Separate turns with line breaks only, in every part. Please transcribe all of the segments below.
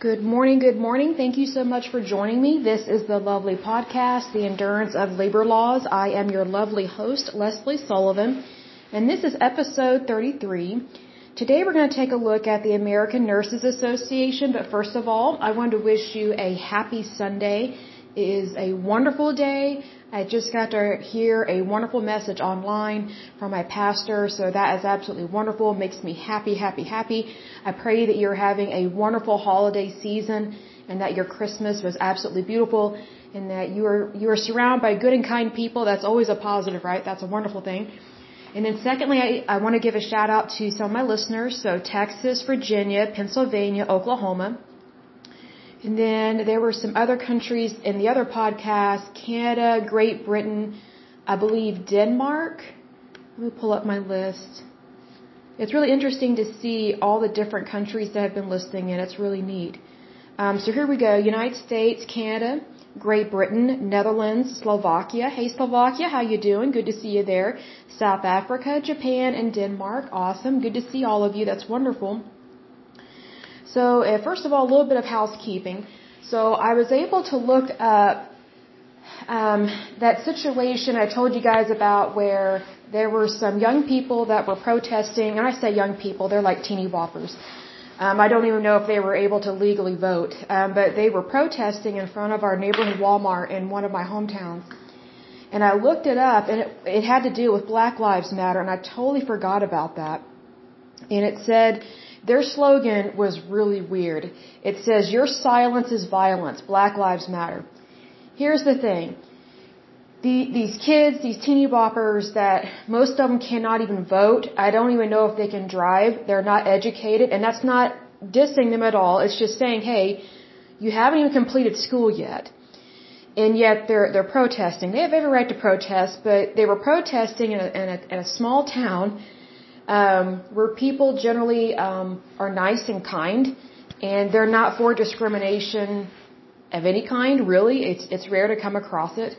Good morning, good morning. Thank you so much for joining me. This is the lovely podcast, The Endurance of Labor Laws. I am your lovely host, Lesley Sullivan, and this is episode 33. Today we're going to take a look at the American Nurses Association, but first of all, I want to wish you a happy Sunday. Is a wonderful day. I just got to hear a wonderful message online from my pastor, so that is absolutely wonderful. It makes me happy, happy, happy. I pray that you're having a wonderful holiday season and that your Christmas was absolutely beautiful and that you are you are surrounded by good and kind people. That's always a positive, right? That's a wonderful thing. And then secondly, I, I want to give a shout out to some of my listeners. So Texas, Virginia, Pennsylvania, Oklahoma. And then there were some other countries in the other podcast, Canada, Great Britain, I believe Denmark. Let me pull up my list. It's really interesting to see all the different countries that have been listening and it's really neat. Um, so here we go. United States, Canada, Great Britain, Netherlands, Slovakia. Hey Slovakia, how you doing? Good to see you there. South Africa, Japan, and Denmark. Awesome. Good to see all of you. That's wonderful. So, uh, first of all, a little bit of housekeeping. So, I was able to look up um, that situation I told you guys about where there were some young people that were protesting, and I say young people, they're like teeny boppers. Um, I don't even know if they were able to legally vote, um, but they were protesting in front of our neighborhood Walmart in one of my hometowns. And I looked it up, and it, it had to do with Black Lives Matter, and I totally forgot about that. And it said, their slogan was really weird. It says, Your silence is violence. Black Lives Matter. Here's the thing. The, these kids, these teeny boppers that most of them cannot even vote. I don't even know if they can drive. They're not educated. And that's not dissing them at all. It's just saying, hey, you haven't even completed school yet. And yet they're, they're protesting. They have every right to protest, but they were protesting in a, in a, in a small town um, where people generally um, are nice and kind, and they're not for discrimination of any kind. Really, it's it's rare to come across it.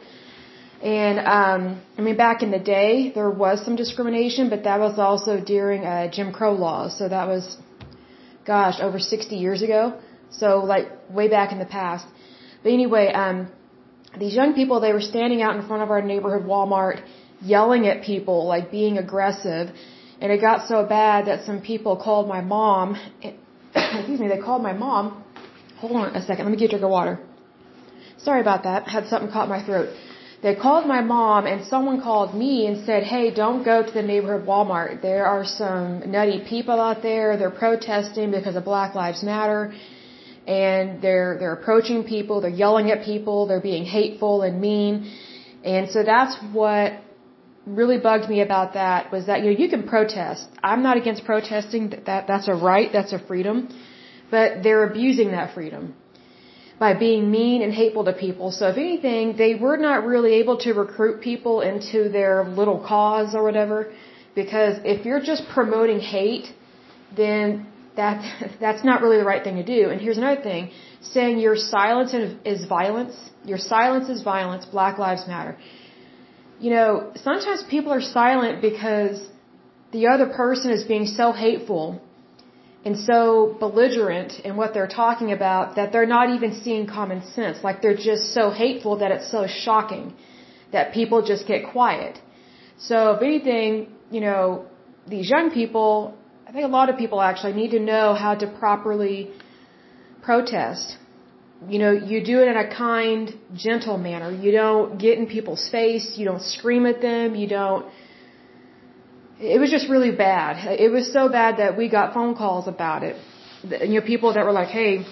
And um, I mean, back in the day, there was some discrimination, but that was also during uh, Jim Crow laws. So that was, gosh, over 60 years ago. So like way back in the past. But anyway, um, these young people, they were standing out in front of our neighborhood Walmart, yelling at people, like being aggressive. And it got so bad that some people called my mom. Excuse me, they called my mom. Hold on a second, let me get a drink of water. Sorry about that. Had something caught my throat. They called my mom and someone called me and said, hey, don't go to the neighborhood Walmart. There are some nutty people out there. They're protesting because of Black Lives Matter. And they're, they're approaching people. They're yelling at people. They're being hateful and mean. And so that's what really bugged me about that was that you know you can protest. I'm not against protesting. That that that's a right. That's a freedom. But they're abusing that freedom by being mean and hateful to people. So if anything, they were not really able to recruit people into their little cause or whatever. Because if you're just promoting hate, then that that's not really the right thing to do. And here's another thing: saying your silence is violence. Your silence is violence. Black Lives Matter you know, sometimes people are silent because the other person is being so hateful and so belligerent in what they're talking about that they're not even seeing common sense. Like they're just so hateful that it's so shocking that people just get quiet. So if anything, you know, these young people, I think a lot of people actually need to know how to properly protest you know, you do it in a kind, gentle manner. You don't get in people's face. You don't scream at them. You don't. It was just really bad. It was so bad that we got phone calls about it. You know, people that were like, "Hey,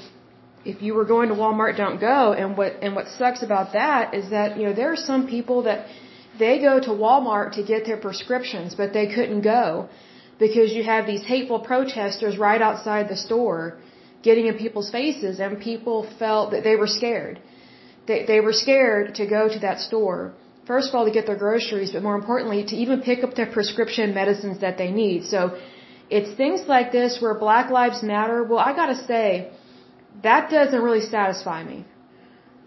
if you were going to Walmart, don't go." And what and what sucks about that is that you know there are some people that they go to Walmart to get their prescriptions, but they couldn't go because you have these hateful protesters right outside the store getting in people's faces and people felt that they were scared. They, they were scared to go to that store. First of all, to get their groceries, but more importantly, to even pick up their prescription medicines that they need. So it's things like this where Black Lives Matter. Well, I gotta say, that doesn't really satisfy me.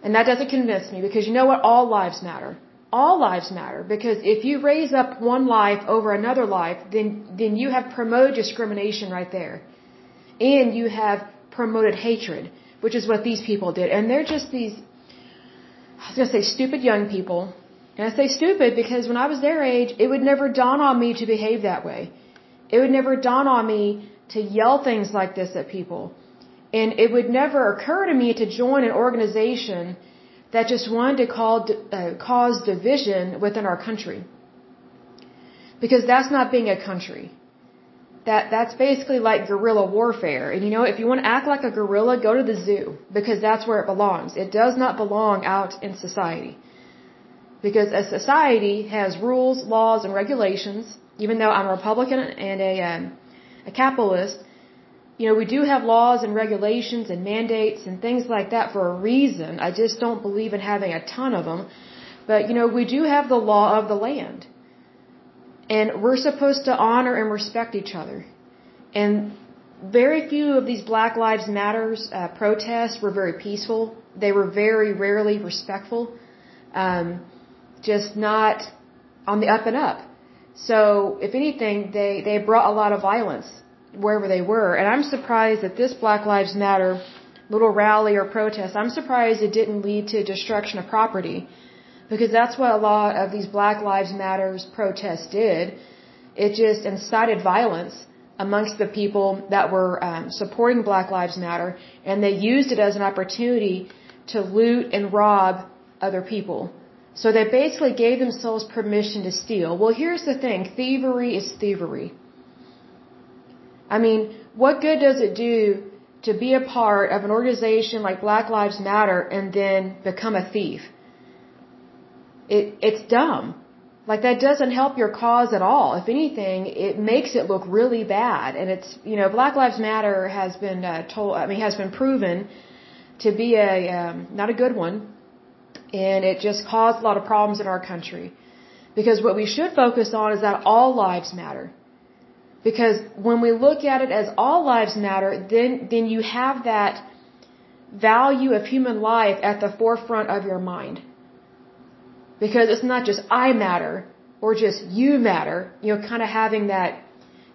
And that doesn't convince me because you know what? All lives matter. All lives matter because if you raise up one life over another life, then, then you have promoted discrimination right there. And you have promoted hatred which is what these people did. And they're just these, I was going to say stupid young people. And I say stupid because when I was their age, it would never dawn on me to behave that way. It would never dawn on me to yell things like this at people. And it would never occur to me to join an organization that just wanted to call, uh, cause division within our country. Because that's not being a country. That, that's basically like guerrilla warfare. And you know, if you want to act like a gorilla, go to the zoo. Because that's where it belongs. It does not belong out in society. Because a society has rules, laws, and regulations. Even though I'm a Republican and a, um, a capitalist, you know, we do have laws and regulations and mandates and things like that for a reason. I just don't believe in having a ton of them. But, you know, we do have the law of the land. And we're supposed to honor and respect each other. And very few of these Black Lives Matters uh, protests were very peaceful. They were very rarely respectful. Um, just not on the up and up. So, if anything, they, they brought a lot of violence wherever they were. And I'm surprised that this Black Lives Matter little rally or protest, I'm surprised it didn't lead to destruction of property. Because that's what a lot of these Black Lives Matters protests did. It just incited violence amongst the people that were um, supporting Black Lives Matter, and they used it as an opportunity to loot and rob other people. So they basically gave themselves permission to steal. Well, here's the thing thievery is thievery. I mean, what good does it do to be a part of an organization like Black Lives Matter and then become a thief? It, it's dumb. Like that doesn't help your cause at all. If anything, it makes it look really bad. And it's, you know, Black Lives Matter has been uh, told, I mean, has been proven to be a, um, not a good one. And it just caused a lot of problems in our country. Because what we should focus on is that all lives matter. Because when we look at it as all lives matter, then, then you have that value of human life at the forefront of your mind. Because it's not just I matter or just you matter, you know, kind of having that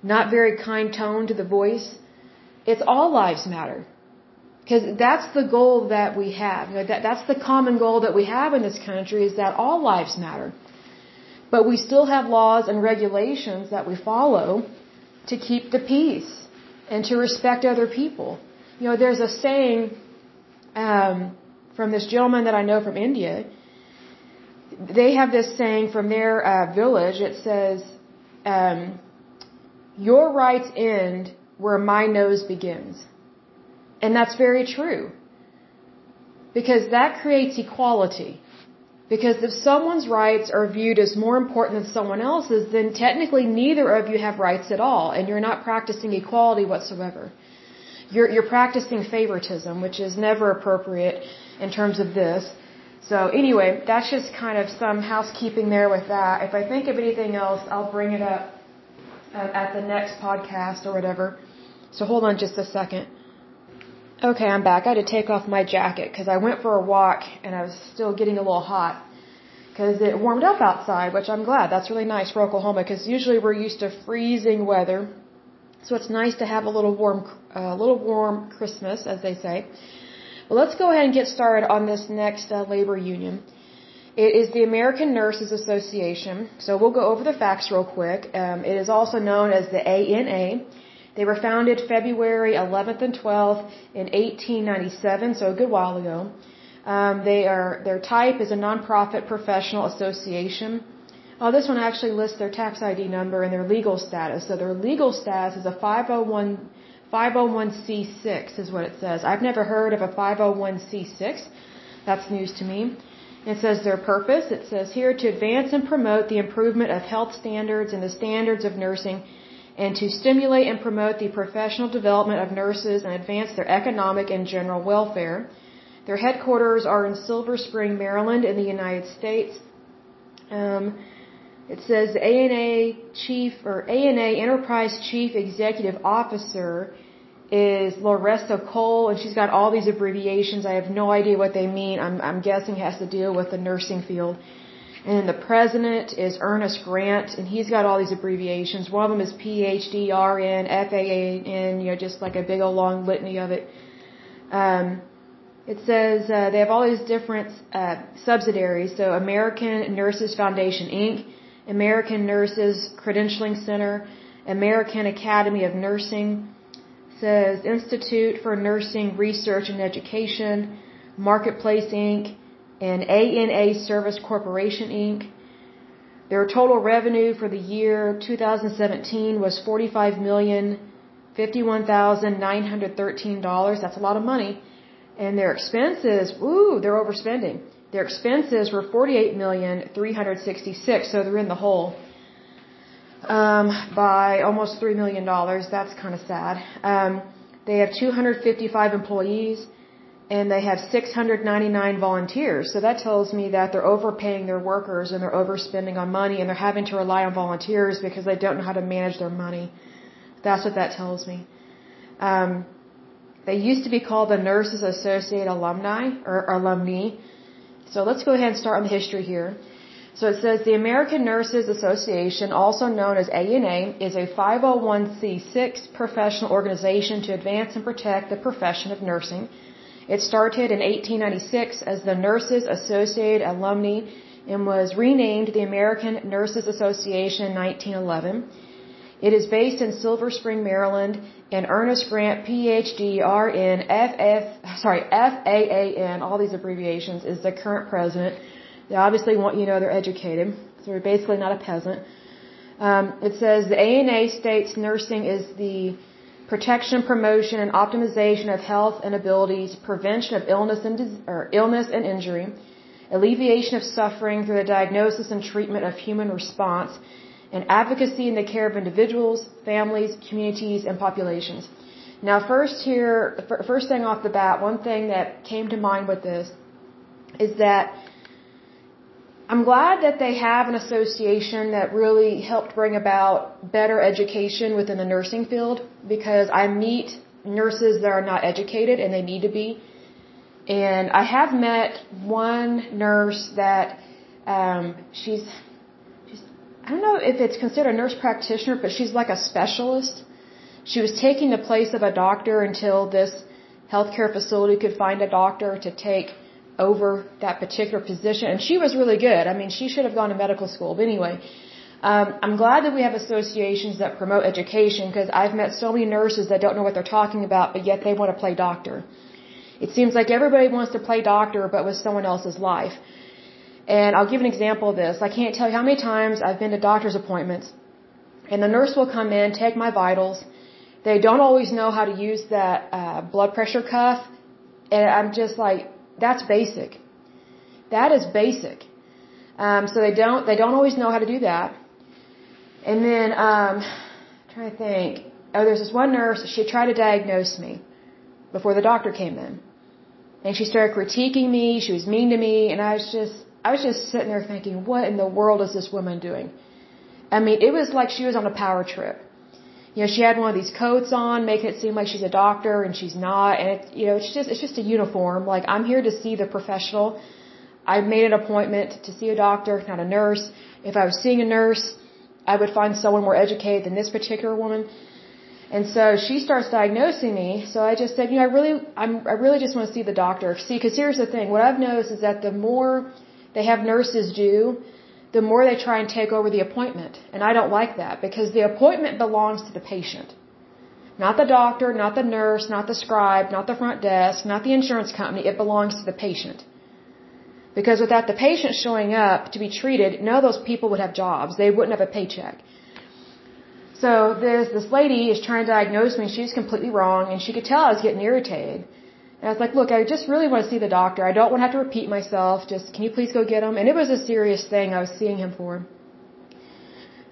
not very kind tone to the voice. It's all lives matter. Because that's the goal that we have. You know, that, that's the common goal that we have in this country is that all lives matter. But we still have laws and regulations that we follow to keep the peace and to respect other people. You know, there's a saying um, from this gentleman that I know from India. They have this saying from their uh, village. It says, um, "Your rights end where my nose begins," and that's very true because that creates equality. Because if someone's rights are viewed as more important than someone else's, then technically neither of you have rights at all, and you're not practicing equality whatsoever. You're, you're practicing favoritism, which is never appropriate in terms of this. So anyway, that's just kind of some housekeeping there with that. If I think of anything else, I'll bring it up uh, at the next podcast or whatever. So hold on just a second. Okay, I'm back. I had to take off my jacket because I went for a walk and I was still getting a little hot because it warmed up outside, which I'm glad. That's really nice for Oklahoma because usually we're used to freezing weather. So it's nice to have a little warm, a uh, little warm Christmas, as they say. Well, let's go ahead and get started on this next uh, labor union. It is the American Nurses Association. So we'll go over the facts real quick. Um, it is also known as the ANA. They were founded February 11th and 12th in 1897, so a good while ago. Um, they are their type is a nonprofit professional association. Oh, this one actually lists their tax ID number and their legal status. So their legal status is a 501 501c6 is what it says. I've never heard of a 501c6. That's news to me. It says their purpose. It says here to advance and promote the improvement of health standards and the standards of nursing and to stimulate and promote the professional development of nurses and advance their economic and general welfare. Their headquarters are in Silver Spring, Maryland, in the United States. Um, it says ANA Chief or ANA Enterprise Chief Executive Officer is Loressa Cole, and she's got all these abbreviations. I have no idea what they mean. I'm, I'm guessing has to deal with the nursing field. And the president is Ernest Grant, and he's got all these abbreviations. One of them is PhD, RN, FAAN, you know, just like a big old long litany of it. Um, It says uh, they have all these different uh, subsidiaries. So American Nurses Foundation Inc., American Nurses Credentialing Center, American Academy of Nursing, says Institute for Nursing Research and Education, Marketplace Inc., and ANA Service Corporation Inc. Their total revenue for the year 2017 was forty-five million fifty-one thousand nine hundred thirteen dollars. That's a lot of money. And their expenses, ooh, they're overspending. Their expenses were forty-eight million three hundred sixty-six, so they're in the hole um, by almost three million dollars. That's kind of sad. Um, they have 255 employees and they have 699 volunteers. So that tells me that they're overpaying their workers and they're overspending on money and they're having to rely on volunteers because they don't know how to manage their money. That's what that tells me. Um, they used to be called the Nurses Associate Alumni or alumni. So let's go ahead and start on the history here. So it says the American Nurses Association, also known as ANA, is a 501c6 professional organization to advance and protect the profession of nursing. It started in 1896 as the Nurses Associated Alumni and was renamed the American Nurses Association in 1911. It is based in Silver Spring, Maryland, and Ernest Grant, PhD, RN, FF, sorry, FAAN, all these abbreviations, is the current president. They obviously want you to know they're educated, so they're basically not a peasant. Um, it says the ANA states nursing is the protection, promotion, and optimization of health and abilities, prevention of illness and or illness and injury, alleviation of suffering through the diagnosis and treatment of human response, and advocacy in the care of individuals, families, communities, and populations. Now, first here, first thing off the bat, one thing that came to mind with this is that I'm glad that they have an association that really helped bring about better education within the nursing field because I meet nurses that are not educated and they need to be. And I have met one nurse that um, she's, she's, I don't know if it's considered a nurse practitioner, but she's like a specialist. She was taking the place of a doctor until this healthcare facility could find a doctor to take over that particular position. And she was really good. I mean, she should have gone to medical school. But anyway, um, I'm glad that we have associations that promote education because I've met so many nurses that don't know what they're talking about, but yet they want to play doctor. It seems like everybody wants to play doctor, but with someone else's life. And I'll give an example of this. I can't tell you how many times I've been to doctor's appointments, and the nurse will come in, take my vitals. They don't always know how to use that uh, blood pressure cuff, and I'm just like, that's basic. That is basic. Um, so they don't they don't always know how to do that. And then um, I'm trying to think. Oh, there's this one nurse. She tried to diagnose me before the doctor came in, and she started critiquing me. She was mean to me, and I was just I was just sitting there thinking, what in the world is this woman doing? I mean, it was like she was on a power trip you know, she had one of these coats on, making it seem like she's a doctor and she's not. And it, you know, it's just, it's just a uniform. Like, I'm here to see the professional. I made an appointment to see a doctor, not a nurse. If I was seeing a nurse, I would find someone more educated than this particular woman. And so she starts diagnosing me. So I just said, you know, I really, I'm, I really just want to see the doctor. See, because here's the thing. What I've noticed is that the more they have nurses do, the more they try and take over the appointment. And I don't like that because the appointment belongs to the patient. Not the doctor, not the nurse, not the scribe, not the front desk, not the insurance company. It belongs to the patient. Because without the patient showing up to be treated, none of those people would have jobs. They wouldn't have a paycheck. So this this lady is trying to diagnose me. She's completely wrong, and she could tell I was getting irritated. And I was like, look, I just really want to see the doctor. I don't want to have to repeat myself. Just, can you please go get him? And it was a serious thing I was seeing him for.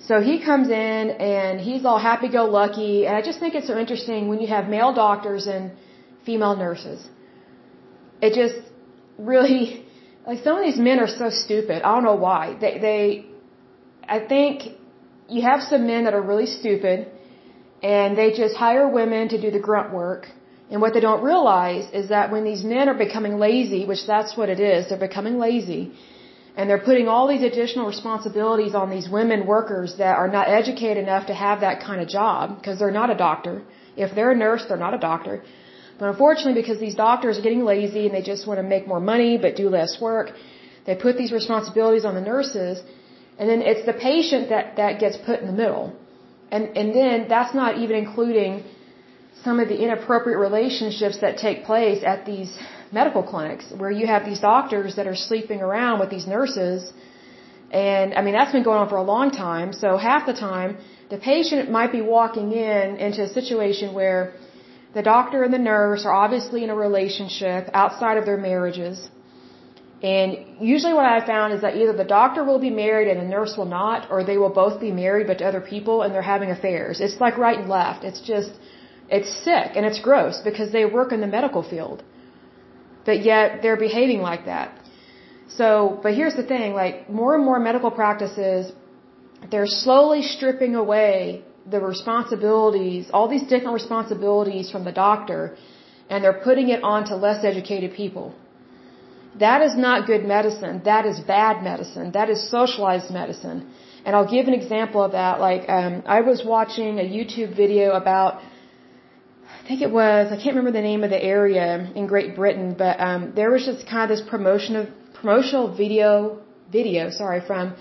So he comes in and he's all happy-go-lucky. And I just think it's so interesting when you have male doctors and female nurses. It just really, like some of these men are so stupid. I don't know why. They, they, I think you have some men that are really stupid and they just hire women to do the grunt work and what they don't realize is that when these men are becoming lazy, which that's what it is, they're becoming lazy, and they're putting all these additional responsibilities on these women workers that are not educated enough to have that kind of job, because they're not a doctor. If they're a nurse, they're not a doctor. But unfortunately, because these doctors are getting lazy and they just want to make more money but do less work, they put these responsibilities on the nurses, and then it's the patient that, that gets put in the middle. And, and then that's not even including some of the inappropriate relationships that take place at these medical clinics where you have these doctors that are sleeping around with these nurses. And I mean, that's been going on for a long time. So half the time, the patient might be walking in into a situation where the doctor and the nurse are obviously in a relationship outside of their marriages. And usually what I found is that either the doctor will be married and the nurse will not, or they will both be married but to other people and they're having affairs. It's like right and left. It's just, it's sick and it's gross because they work in the medical field. But yet they're behaving like that. So, but here's the thing, like more and more medical practices, they're slowly stripping away the responsibilities, all these different responsibilities from the doctor, and they're putting it onto less educated people. That is not good medicine. That is bad medicine. That is socialized medicine. And I'll give an example of that. Like, um, I was watching a YouTube video about, I think it was, I can't remember the name of the area in Great Britain, but um, there was just kind of this promotion of promotional video, video, sorry, from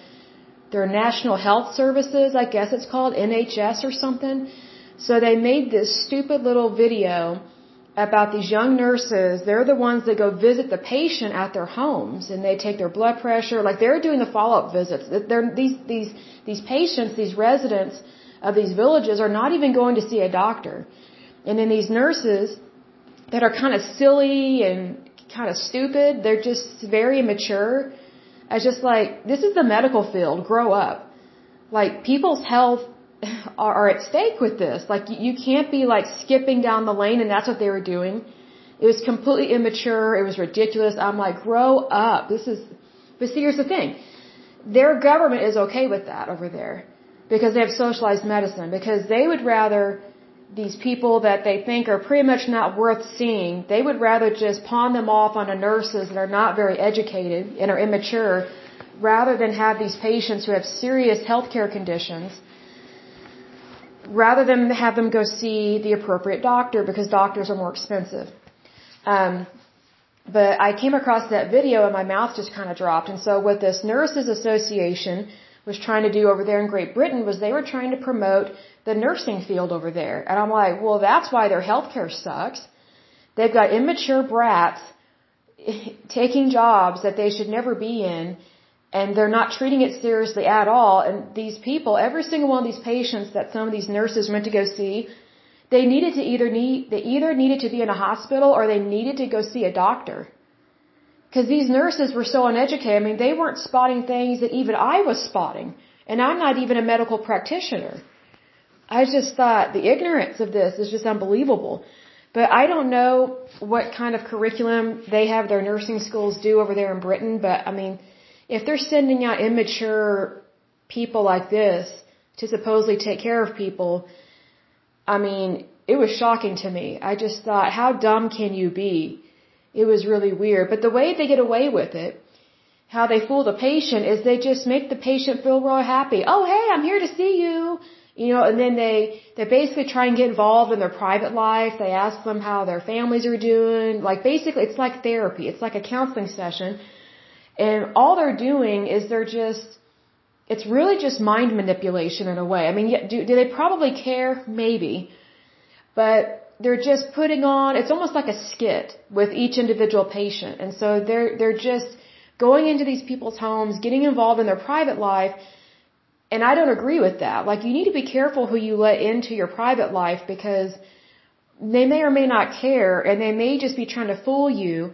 their National Health Services, I guess it's called NHS or something. So they made this stupid little video about these young nurses. They're the ones that go visit the patient at their homes and they take their blood pressure. Like they're doing the follow-up visits. They're, these, these, these patients, these residents of these villages are not even going to see a doctor. And then these nurses that are kind of silly and kind of stupid, they're just very immature. It's just like, this is the medical field, grow up. Like people's health are, are at stake with this. Like you can't be like skipping down the lane and that's what they were doing. It was completely immature. It was ridiculous. I'm like, grow up. This is, but see, here's the thing. Their government is okay with that over there because they have socialized medicine because they would rather these people that they think are pretty much not worth seeing, they would rather just pawn them off on onto nurses that are not very educated and are immature rather than have these patients who have serious healthcare conditions rather than have them go see the appropriate doctor because doctors are more expensive. Um, but I came across that video and my mouth just kind of dropped. And so what this nurses association was trying to do over there in Great Britain was they were trying to promote the nursing field over there. And I'm like, well, that's why their healthcare sucks. They've got immature brats taking jobs that they should never be in and they're not treating it seriously at all. And these people, every single one of these patients that some of these nurses went to go see, they needed to either need, they either needed to be in a hospital or they needed to go see a doctor. Because these nurses were so uneducated. I mean, they weren't spotting things that even I was spotting. And I'm not even a medical practitioner. I just thought the ignorance of this is just unbelievable. But I don't know what kind of curriculum they have their nursing schools do over there in Britain, but I mean, if they're sending out immature people like this to supposedly take care of people, I mean, it was shocking to me. I just thought, how dumb can you be? It was really weird. But the way they get away with it, how they fool the patient is they just make the patient feel real happy. Oh, hey, I'm here to see you. You know, and then they, they basically try and get involved in their private life. They ask them how their families are doing. Like basically, it's like therapy. It's like a counseling session. And all they're doing is they're just, it's really just mind manipulation in a way. I mean, do, do they probably care? Maybe. But they're just putting on, it's almost like a skit with each individual patient. And so they're, they're just going into these people's homes, getting involved in their private life, and I don't agree with that. Like, you need to be careful who you let into your private life because they may or may not care and they may just be trying to fool you.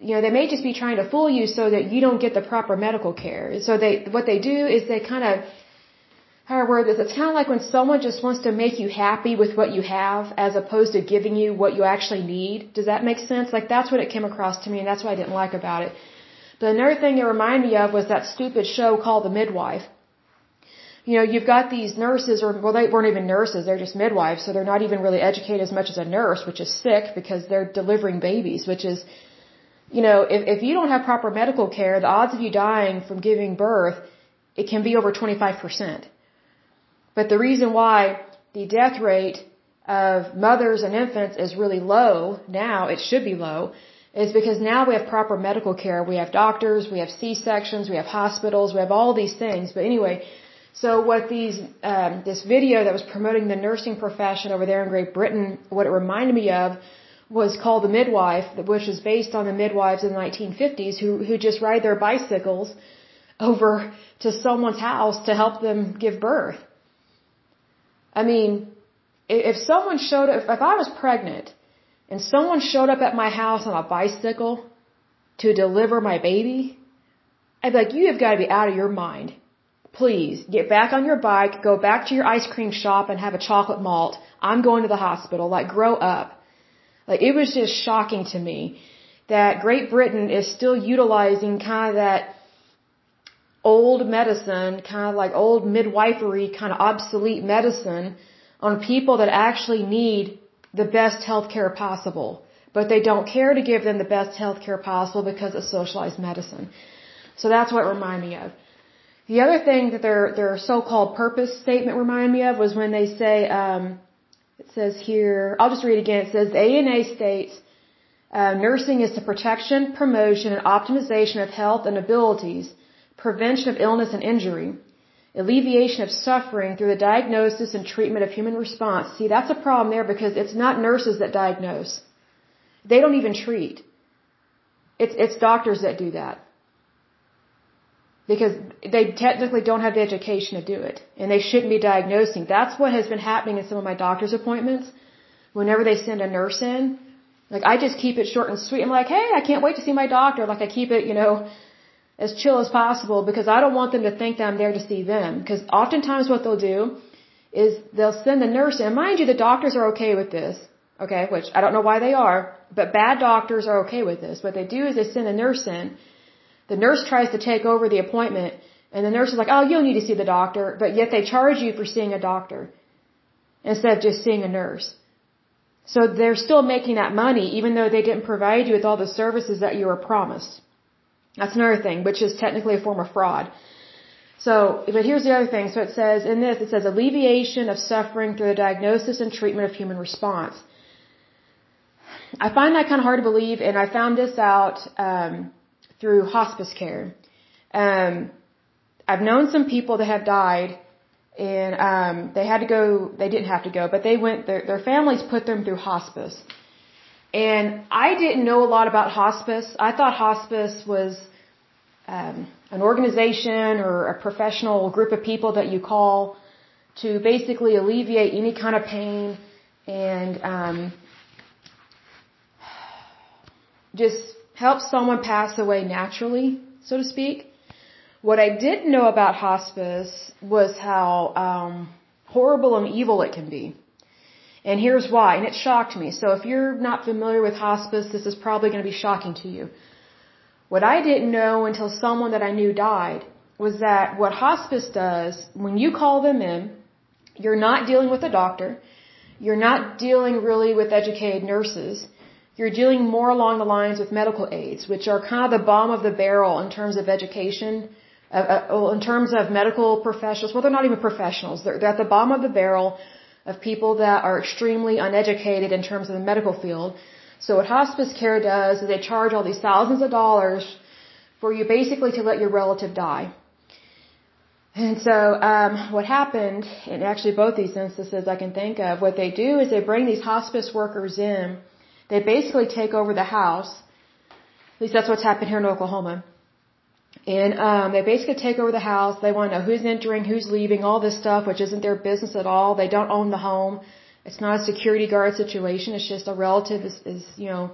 You know, they may just be trying to fool you so that you don't get the proper medical care. So they, what they do is they kind of, how I word this? It's kind of like when someone just wants to make you happy with what you have as opposed to giving you what you actually need. Does that make sense? Like, that's what it came across to me and that's what I didn't like about it. But another thing it reminded me of was that stupid show called The Midwife you know, you've got these nurses, or well, they weren't even nurses, they're just midwives, so they're not even really educated as much as a nurse, which is sick because they're delivering babies, which is, you know, if, if you don't have proper medical care, the odds of you dying from giving birth, it can be over 25%. But the reason why the death rate of mothers and infants is really low now, it should be low, is because now we have proper medical care. We have doctors, we have C-sections, we have hospitals, we have all these things. But anyway, so what these, um, this video that was promoting the nursing profession over there in Great Britain, what it reminded me of was called The Midwife, which is based on the midwives in the 1950s who, who just ride their bicycles over to someone's house to help them give birth. I mean, if someone showed up, if I was pregnant and someone showed up at my house on a bicycle to deliver my baby, I'd be like, you have got to be out of your mind. Please get back on your bike, go back to your ice cream shop and have a chocolate malt. I'm going to the hospital. Like, grow up. Like, it was just shocking to me that Great Britain is still utilizing kind of that old medicine, kind of like old midwifery, kind of obsolete medicine on people that actually need the best health care possible. But they don't care to give them the best health care possible because of socialized medicine. So that's what it reminded me of. The other thing that their their so-called purpose statement reminded me of was when they say, um, it says here, I'll just read again. It says the ANA states, uh, nursing is the protection, promotion, and optimization of health and abilities, prevention of illness and injury, alleviation of suffering through the diagnosis and treatment of human response. See, that's a problem there because it's not nurses that diagnose. They don't even treat. It's, it's doctors that do that. Because they technically don't have the education to do it. And they shouldn't be diagnosing. That's what has been happening in some of my doctor's appointments. Whenever they send a nurse in, like I just keep it short and sweet. I'm like, hey, I can't wait to see my doctor. Like I keep it, you know, as chill as possible because I don't want them to think that I'm there to see them. Because oftentimes what they'll do is they'll send the nurse in. Mind you, the doctors are okay with this. Okay, which I don't know why they are, but bad doctors are okay with this. What they do is they send a nurse in. The nurse tries to take over the appointment, and the nurse is like, oh, you don't need to see the doctor, but yet they charge you for seeing a doctor instead of just seeing a nurse. So they're still making that money even though they didn't provide you with all the services that you were promised. That's another thing, which is technically a form of fraud. So, but here's the other thing. So it says, in this, it says alleviation of suffering through the diagnosis and treatment of human response. I find that kind of hard to believe, and I found this out um, through hospice care. Um, I've known some people that have died, and um, they had to go. They didn't have to go, but they went. Their, their families put them through hospice. And I didn't know a lot about hospice. I thought hospice was um, an organization or a professional group of people that you call to basically alleviate any kind of pain and um, just help someone pass away naturally, so to speak. What I didn't know about hospice was how um, horrible and evil it can be. And here's why, and it shocked me. So if you're not familiar with hospice, this is probably going to be shocking to you. What I didn't know until someone that I knew died was that what hospice does, when you call them in, you're not dealing with a doctor, you're not dealing really with educated nurses, you're dealing more along the lines with medical aides, which are kind of the bottom of the barrel in terms of education, uh, uh, in terms of medical professionals. Well, they're not even professionals. They're, they're at the bottom of the barrel of people that are extremely uneducated in terms of the medical field. So what hospice care does is they charge all these thousands of dollars for you basically to let your relative die. And so um, what happened, in actually both these instances I can think of, what they do is they bring these hospice workers in. They basically take over the house. At least that's what's happened here in Oklahoma. And um, they basically take over the house. They want to know who's entering, who's leaving, all this stuff, which isn't their business at all. They don't own the home. It's not a security guard situation. It's just a relative is, is you know,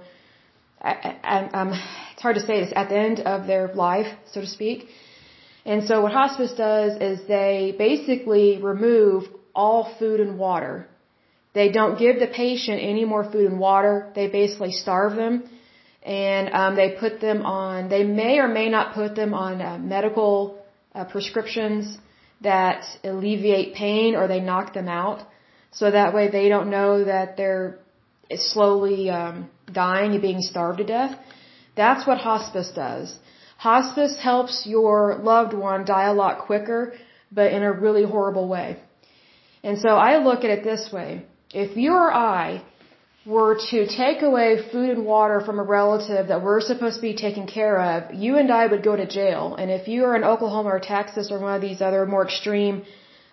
I, um, it's hard to say this, at the end of their life, so to speak. And so what hospice does is they basically remove all food and water. They don't give the patient any more food and water. They basically starve them and um, they put them on. They may or may not put them on uh, medical uh, prescriptions that alleviate pain, or they knock them out, so that way they don't know that they're slowly um, dying and being starved to death. That's what hospice does. Hospice helps your loved one die a lot quicker, but in a really horrible way. And so I look at it this way. if you or I were to take away food and water from a relative that we're supposed to be taking care of, you and I would go to jail. And if you are in Oklahoma or Texas or one of these other more extreme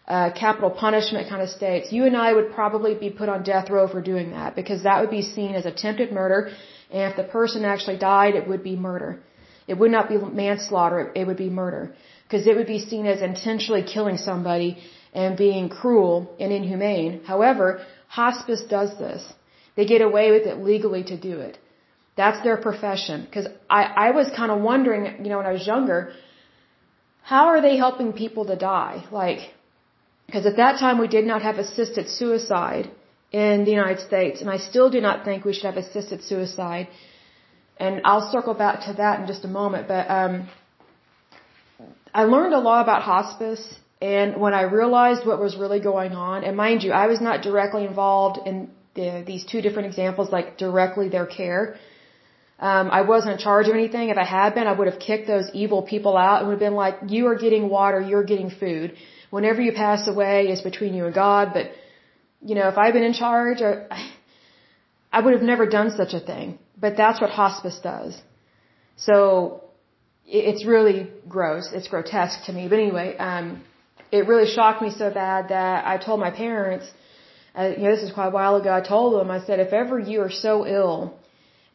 uh, capital punishment kind of states, you and I would probably be put on death row for doing that because that would be seen as attempted murder. And if the person actually died, it would be murder. It would not be manslaughter, it would be murder. Because it would be seen as intentionally killing somebody and being cruel and inhumane. However, hospice does this. They get away with it legally to do it. That's their profession. Because I, I was kind of wondering, you know, when I was younger, how are they helping people to die? Like, because at that time we did not have assisted suicide in the United States, and I still do not think we should have assisted suicide. And I'll circle back to that in just a moment, but um, I learned a lot about hospice, and when I realized what was really going on, and mind you, I was not directly involved in the, these two different examples, like directly their care. Um, I wasn't in charge of anything. If I had been, I would have kicked those evil people out and would have been like, you are getting water, you're getting food. Whenever you pass away, it's between you and God. But, you know, if I'd been in charge, or, I would have never done such a thing. But that's what hospice does. So, it's really gross. It's grotesque to me. But anyway, um, it really shocked me so bad that I told my parents, uh, you know, this is quite a while ago, I told them, I said, if ever you are so ill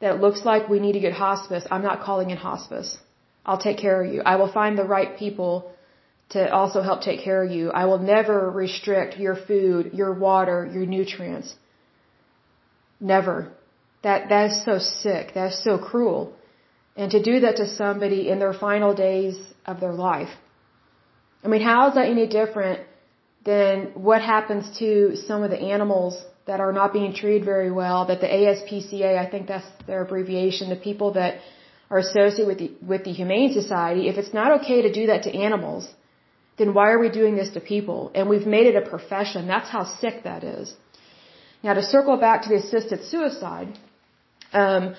that it looks like we need to get hospice, I'm not calling in hospice. I'll take care of you. I will find the right people to also help take care of you. I will never restrict your food, your water, your nutrients. Never. That, that is so sick. That is so cruel. And to do that to somebody in their final days of their life. I mean, how is that any different than what happens to some of the animals that are not being treated very well, that the ASPCA, I think that's their abbreviation, the people that are associated with the, with the Humane Society, if it's not okay to do that to animals, then why are we doing this to people? And we've made it a profession. That's how sick that is. Now to circle back to the assisted suicide, um,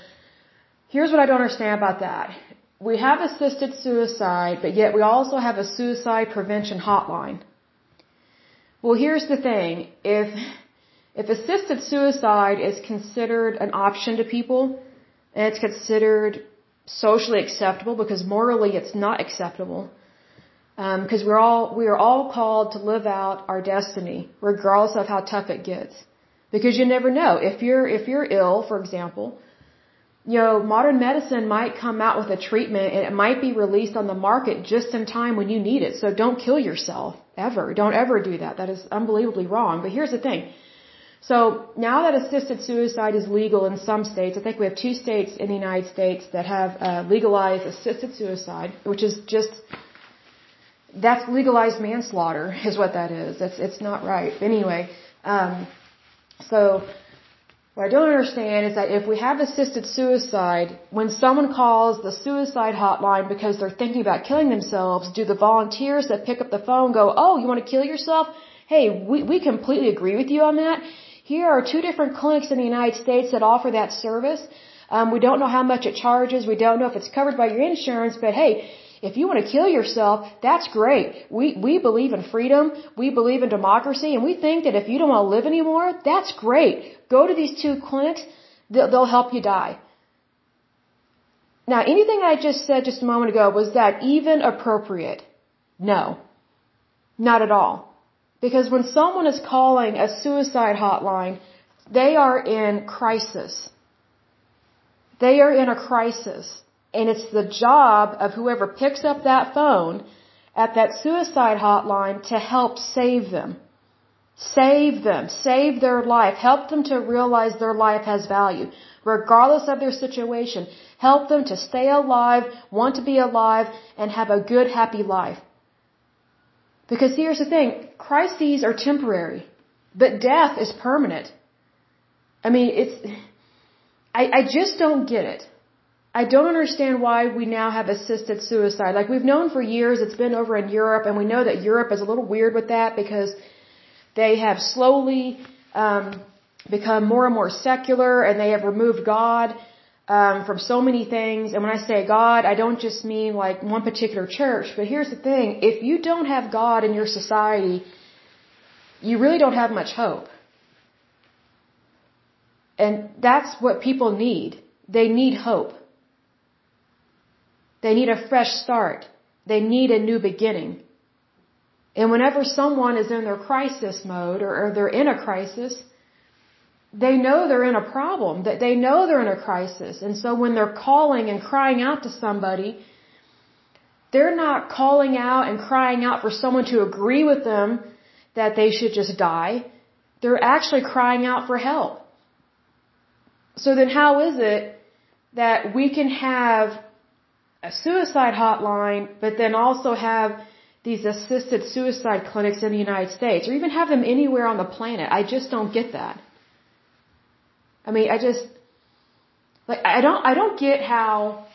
here's what I don't understand about that. We have assisted suicide, but yet we also have a suicide prevention hotline. Well, here's the thing. If, if assisted suicide is considered an option to people, and it's considered socially acceptable because morally it's not acceptable, because um, we're all we are all called to live out our destiny, regardless of how tough it gets. Because you never know if you're if you're ill, for example, you know modern medicine might come out with a treatment and it might be released on the market just in time when you need it. So don't kill yourself ever. Don't ever do that. That is unbelievably wrong. But here's the thing. So now that assisted suicide is legal in some states, I think we have two states in the United States that have uh, legalized assisted suicide, which is just that's legalized manslaughter, is what that is. It's it's not right. Anyway, um, so what I don't understand is that if we have assisted suicide, when someone calls the suicide hotline because they're thinking about killing themselves, do the volunteers that pick up the phone go, oh, you want to kill yourself? Hey, we, we completely agree with you on that. Here are two different clinics in the United States that offer that service. Um, we don't know how much it charges. We don't know if it's covered by your insurance, but hey, if you want to kill yourself, that's great. We, we believe in freedom. We believe in democracy. And we think that if you don't want to live anymore, that's great. Go to these two clinics. They'll, they'll help you die. Now, anything I just said just a moment ago, was that even appropriate? No. Not at all. Because when someone is calling a suicide hotline, they are in crisis. They are in a crisis. And it's the job of whoever picks up that phone at that suicide hotline to help save them. Save them. Save their life. Help them to realize their life has value, regardless of their situation. Help them to stay alive, want to be alive, and have a good, happy life. Because here's the thing, crises are temporary, but death is permanent. I mean, it's, I, I just don't get it. I don't understand why we now have assisted suicide. Like we've known for years, it's been over in Europe, and we know that Europe is a little weird with that because they have slowly um, become more and more secular, and they have removed God um, from so many things. And when I say God, I don't just mean like one particular church. But here's the thing: if you don't have God in your society, you really don't have much hope. And that's what people need. They need hope. They need a fresh start. They need a new beginning. And whenever someone is in their crisis mode or, or they're in a crisis, they know they're in a problem, that they know they're in a crisis. And so when they're calling and crying out to somebody, they're not calling out and crying out for someone to agree with them that they should just die. They're actually crying out for help. So then how is it that we can have a suicide hotline, but then also have these assisted suicide clinics in the United States, or even have them anywhere on the planet? I just don't get that. I mean, I just, like, I don't, I don't get how,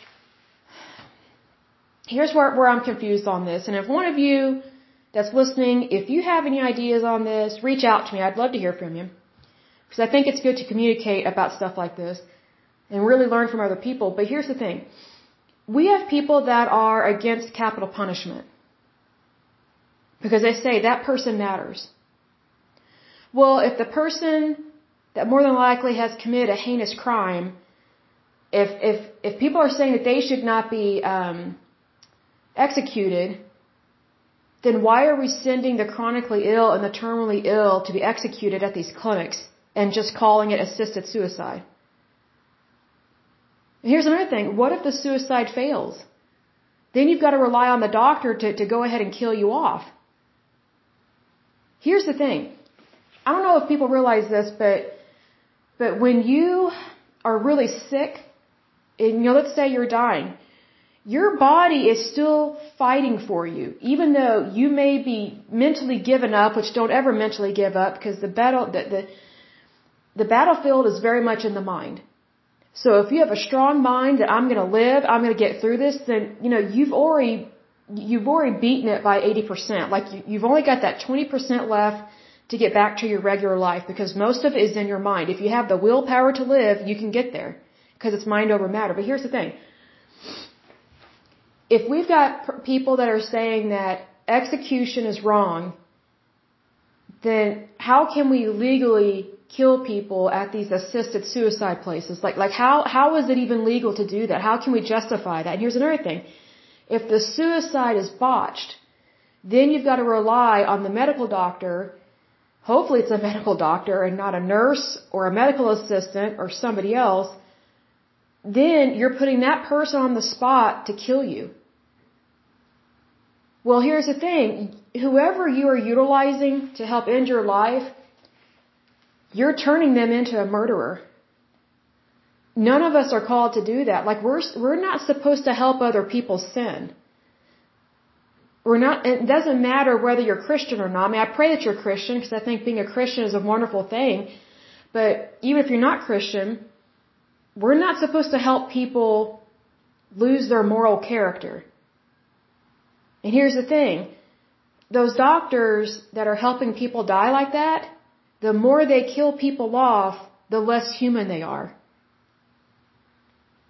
here's where, where I'm confused on this, and if one of you that's listening, if you have any ideas on this, reach out to me. I'd love to hear from you. Because I think it's good to communicate about stuff like this and really learn from other people. But here's the thing. We have people that are against capital punishment. Because they say that person matters. Well, if the person that more than likely has committed a heinous crime, if if if people are saying that they should not be um, executed, then why are we sending the chronically ill and the terminally ill to be executed at these clinics? and just calling it assisted suicide. Here's another thing. What if the suicide fails? Then you've got to rely on the doctor to, to go ahead and kill you off. Here's the thing. I don't know if people realize this, but, but when you are really sick, and you know, let's say you're dying, your body is still fighting for you, even though you may be mentally given up, which don't ever mentally give up, because the battle, the, the, the battlefield is very much in the mind. So if you have a strong mind that I'm going to live, I'm going to get through this, then, you know, you've already, you've already beaten it by 80%. Like you, you've only got that 20% left to get back to your regular life because most of it is in your mind. If you have the willpower to live, you can get there because it's mind over matter. But here's the thing. If we've got people that are saying that execution is wrong, then how can we legally kill people at these assisted suicide places. Like, like how, how is it even legal to do that? How can we justify that? And here's another thing. If the suicide is botched, then you've got to rely on the medical doctor. Hopefully it's a medical doctor and not a nurse or a medical assistant or somebody else. Then you're putting that person on the spot to kill you. Well, here's the thing. Whoever you are utilizing to help end your life, you're turning them into a murderer. None of us are called to do that. Like we're we're not supposed to help other people sin. We're not. It doesn't matter whether you're Christian or not. I mean, I pray that you're Christian because I think being a Christian is a wonderful thing. But even if you're not Christian, we're not supposed to help people lose their moral character. And here's the thing: those doctors that are helping people die like that, the more they kill people off, the less human they are.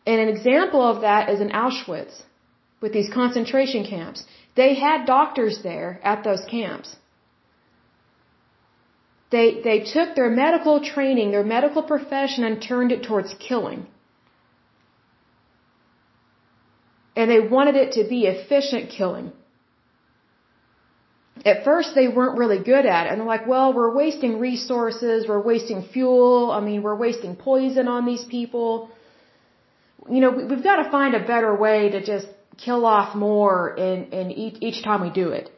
And an example of that is in Auschwitz with these concentration camps. They had doctors there at those camps. They, they took their medical training, their medical profession, and turned it towards killing. And they wanted it to be efficient killing at first they weren't really good at it. And they're like, well, we're wasting resources, we're wasting fuel, I mean, we're wasting poison on these people. You know, we've got to find a better way to just kill off more in, in each, each time we do it.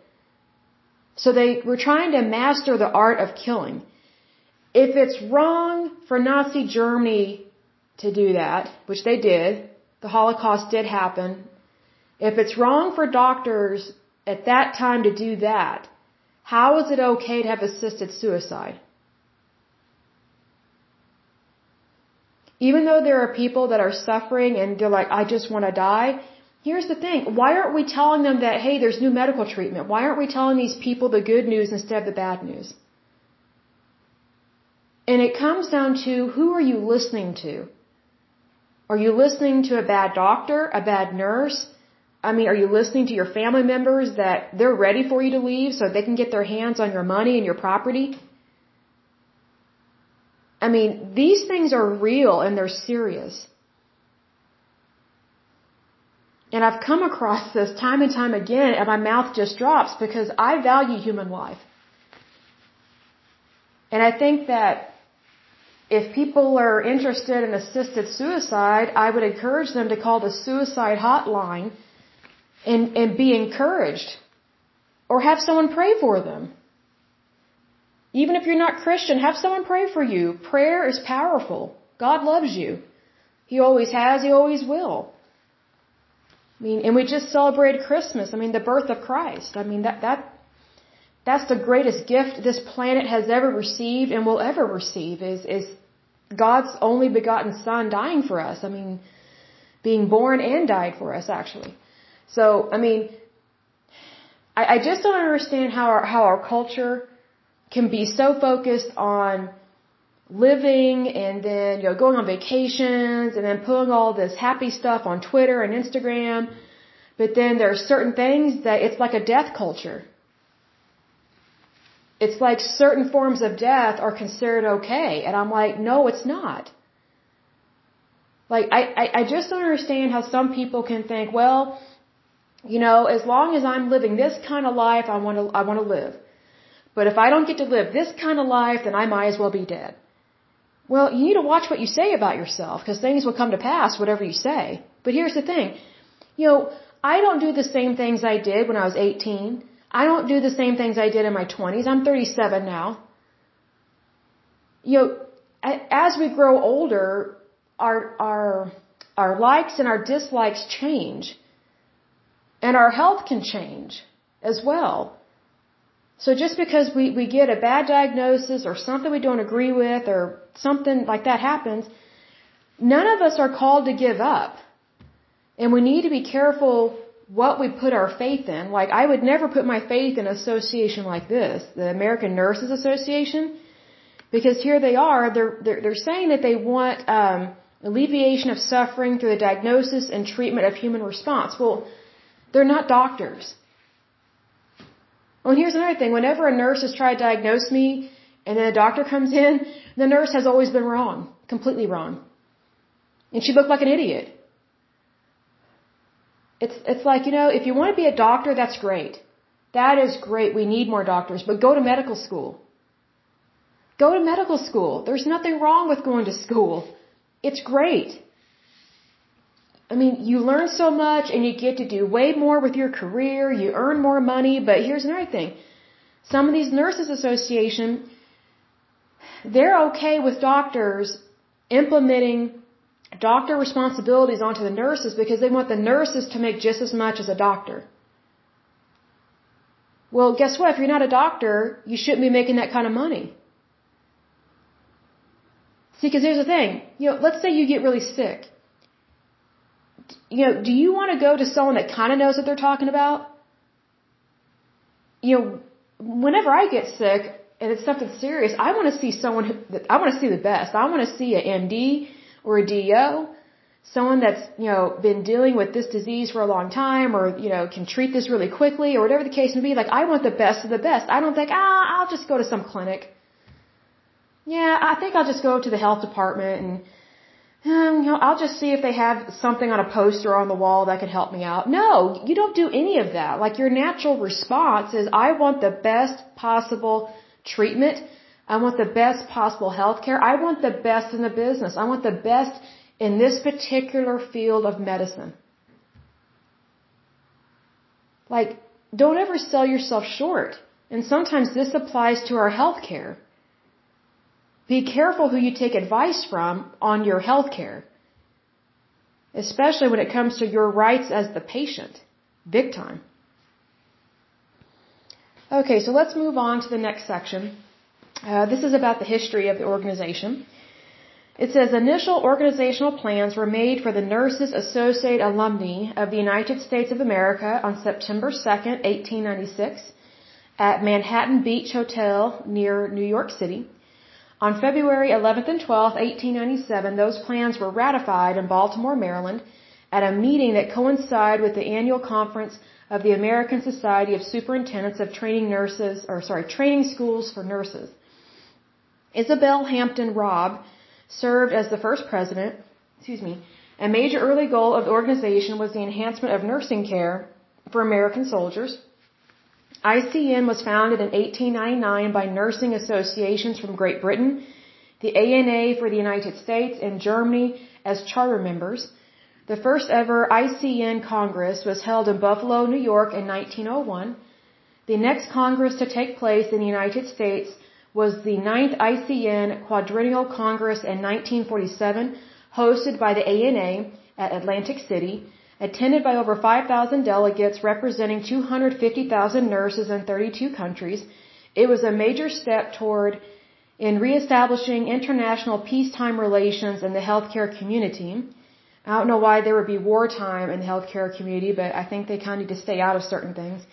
So they were trying to master the art of killing. If it's wrong for Nazi Germany to do that, which they did, the Holocaust did happen. If it's wrong for doctors at that time to do that, how is it okay to have assisted suicide? Even though there are people that are suffering and they're like, I just want to die, here's the thing. Why aren't we telling them that, hey, there's new medical treatment? Why aren't we telling these people the good news instead of the bad news? And it comes down to who are you listening to? Are you listening to a bad doctor, a bad nurse, I mean, are you listening to your family members that they're ready for you to leave so they can get their hands on your money and your property? I mean, these things are real and they're serious. And I've come across this time and time again and my mouth just drops because I value human life. And I think that if people are interested in assisted suicide, I would encourage them to call the suicide hotline and, and be encouraged. Or have someone pray for them. Even if you're not Christian, have someone pray for you. Prayer is powerful. God loves you. He always has, He always will. I mean, and we just celebrated Christmas. I mean, the birth of Christ. I mean, that, that, that's the greatest gift this planet has ever received and will ever receive is, is God's only begotten son dying for us. I mean, being born and died for us actually. So, I mean, I, I just don't understand how our, how our culture can be so focused on living and then, you know, going on vacations and then putting all this happy stuff on Twitter and Instagram. But then there are certain things that it's like a death culture. It's like certain forms of death are considered okay. And I'm like, no, it's not. Like, I, I, I just don't understand how some people can think, well, you know, as long as I'm living this kind of life, I want to, I want to live. But if I don't get to live this kind of life, then I might as well be dead. Well, you need to watch what you say about yourself because things will come to pass whatever you say. But here's the thing. You know, I don't do the same things I did when I was 18. I don't do the same things I did in my 20s. I'm 37 now. You know, as we grow older, our, our, our likes and our dislikes change. And our health can change as well. So just because we, we get a bad diagnosis or something we don't agree with or something like that happens, none of us are called to give up. And we need to be careful what we put our faith in. Like, I would never put my faith in an association like this, the American Nurses Association, because here they are, they're, they're, they're saying that they want, um, alleviation of suffering through the diagnosis and treatment of human response. Well, they're not doctors. And here's another thing. Whenever a nurse has tried to diagnose me and then a doctor comes in, the nurse has always been wrong. Completely wrong. And she looked like an idiot. It's, it's like, you know, if you want to be a doctor, that's great. That is great. We need more doctors, but go to medical school. Go to medical school. There's nothing wrong with going to school. It's great. I mean, you learn so much and you get to do way more with your career, you earn more money, but here's another thing. Some of these nurses association, they're okay with doctors implementing doctor responsibilities onto the nurses because they want the nurses to make just as much as a doctor. Well, guess what? If you're not a doctor, you shouldn't be making that kind of money. See, because here's the thing. You know, let's say you get really sick. You know, do you want to go to someone that kind of knows what they're talking about? You know, whenever I get sick and it's something serious, I want to see someone who, I want to see the best. I want to see an MD or a DO, someone that's, you know, been dealing with this disease for a long time or, you know, can treat this really quickly or whatever the case may be. Like, I want the best of the best. I don't think, ah, I'll just go to some clinic. Yeah, I think I'll just go to the health department and, um, you know, I'll just see if they have something on a poster on the wall that could help me out. No, you don't do any of that. Like your natural response is, I want the best possible treatment I want the best possible health care. I want the best in the business. I want the best in this particular field of medicine. Like, don't ever sell yourself short. And sometimes this applies to our health care. Be careful who you take advice from on your health care. Especially when it comes to your rights as the patient. Big time. Okay, so let's move on to the next section. Uh, this is about the history of the organization. It says initial organizational plans were made for the Nurses Associate alumni of the United States of America on September 2nd, 1896 at Manhattan Beach Hotel near New York City. On February 11th and 12th, 1897, those plans were ratified in Baltimore, Maryland at a meeting that coincided with the annual conference of the American Society of Superintendents of Training Nurses, or sorry, Training Schools for Nurses. Isabel Hampton Robb served as the first president. Excuse me. A major early goal of the organization was the enhancement of nursing care for American soldiers. ICN was founded in 1899 by nursing associations from Great Britain, the ANA for the United States, and Germany as charter members. The first ever ICN Congress was held in Buffalo, New York in 1901. The next Congress to take place in the United States was the ninth ICN Quadrennial Congress in 1947, hosted by the ANA at Atlantic City attended by over 5,000 delegates representing 250,000 nurses in 32 countries. It was a major step toward in reestablishing international peacetime relations in the healthcare community. I don't know why there would be wartime in the healthcare community, but I think they kind of need to stay out of certain things.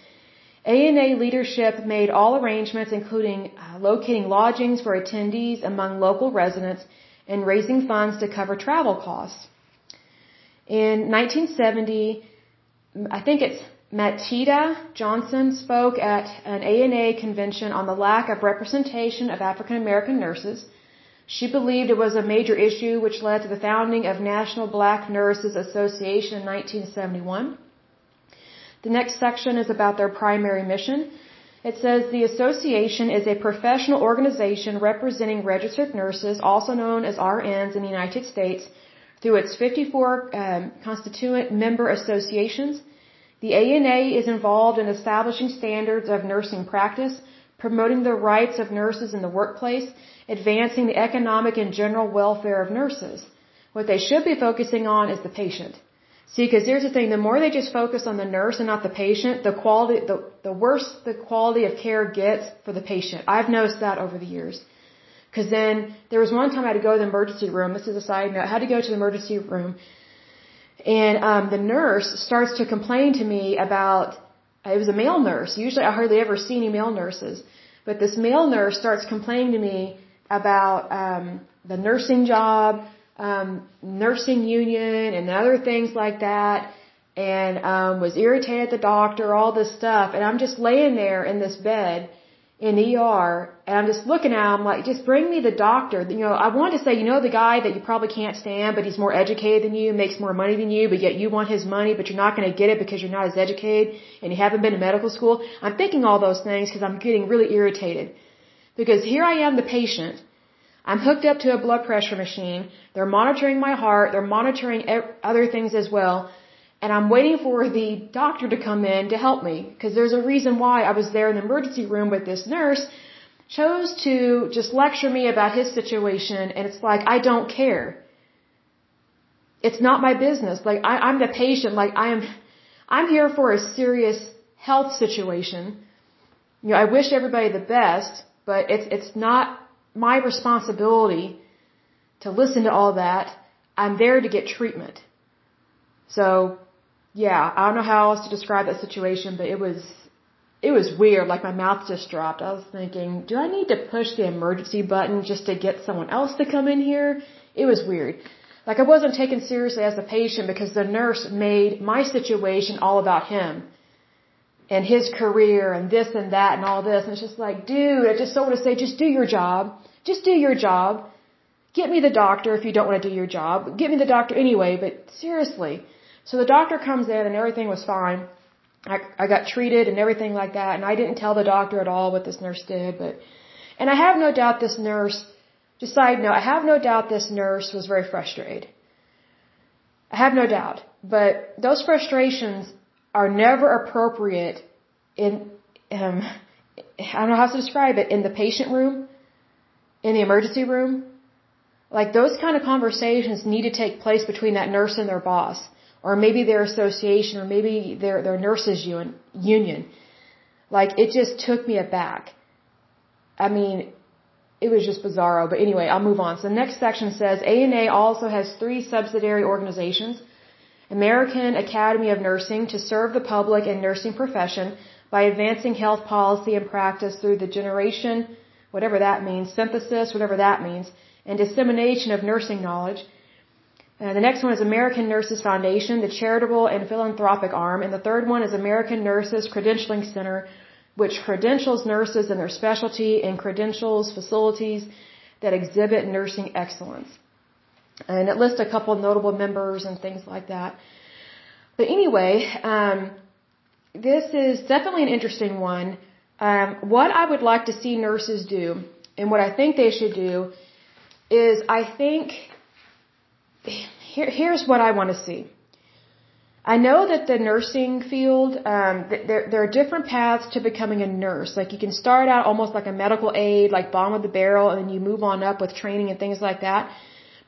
ANA leadership made all arrangements, including uh, locating lodgings for attendees among local residents and raising funds to cover travel costs. In 1970, I think it's Matilda Johnson spoke at an ANA convention on the lack of representation of African American nurses. She believed it was a major issue which led to the founding of National Black Nurses Association in 1971. The next section is about their primary mission. It says the association is a professional organization representing registered nurses, also known as RNs in the United States, through its 54 um, constituent member associations. The ANA is involved in establishing standards of nursing practice, promoting the rights of nurses in the workplace, advancing the economic and general welfare of nurses. What they should be focusing on is the patient. See, because here's the thing, the more they just focus on the nurse and not the patient, the quality, the, the worse the quality of care gets for the patient. I've noticed that over the years. Because then there was one time I had to go to the emergency room. This is a side note. I had to go to the emergency room, and um, the nurse starts to complain to me about. It was a male nurse. Usually, I hardly ever see any male nurses, but this male nurse starts complaining to me about um, the nursing job, um, nursing union, and other things like that, and um, was irritated at the doctor, all this stuff, and I'm just laying there in this bed in ER, and I'm just looking at him like, just bring me the doctor. You know, I wanted to say, you know, the guy that you probably can't stand, but he's more educated than you, makes more money than you, but yet you want his money, but you're not going to get it because you're not as educated and you haven't been to medical school. I'm thinking all those things because I'm getting really irritated. Because here I am, the patient. I'm hooked up to a blood pressure machine. They're monitoring my heart. They're monitoring other things as well and I'm waiting for the doctor to come in to help me because there's a reason why I was there in the emergency room with this nurse chose to just lecture me about his situation and it's like I don't care. It's not my business. Like I, I'm the patient. Like I am, I'm here for a serious health situation. You know, I wish everybody the best, but it's it's not my responsibility to listen to all that. I'm there to get treatment. So yeah, I don't know how else to describe that situation, but it was it was weird. Like my mouth just dropped. I was thinking, do I need to push the emergency button just to get someone else to come in here? It was weird. Like I wasn't taken seriously as a patient because the nurse made my situation all about him and his career and this and that and all this. And it's just like, dude, I just don't want to say, just do your job. Just do your job. Get me the doctor if you don't want to do your job. Get me the doctor anyway, but seriously. So the doctor comes in and everything was fine. I, I got treated and everything like that, and I didn't tell the doctor at all what this nurse did, but, and I have no doubt this nurse, just side note, I have no doubt this nurse was very frustrated. I have no doubt, but those frustrations are never appropriate in, um, I don't know how to describe it, in the patient room, in the emergency room. Like those kind of conversations need to take place between that nurse and their boss or maybe their association, or maybe their their nurses union. Like it just took me aback. I mean, it was just bizarro. But anyway, I'll move on. So the next section says ANA also has three subsidiary organizations. American Academy of Nursing to serve the public and nursing profession by advancing health policy and practice through the generation, whatever that means, synthesis, whatever that means, and dissemination of nursing knowledge. Uh, the next one is American Nurses Foundation, the charitable and philanthropic arm. And the third one is American Nurses Credentialing Center, which credentials nurses in their specialty and credentials facilities that exhibit nursing excellence. And it lists a couple notable members and things like that. But anyway, um, this is definitely an interesting one. Um, what I would like to see nurses do, and what I think they should do, is I think here, here's what I want to see. I know that the nursing field, um, there, there are different paths to becoming a nurse. Like you can start out almost like a medical aide, like bottom of the barrel, and then you move on up with training and things like that.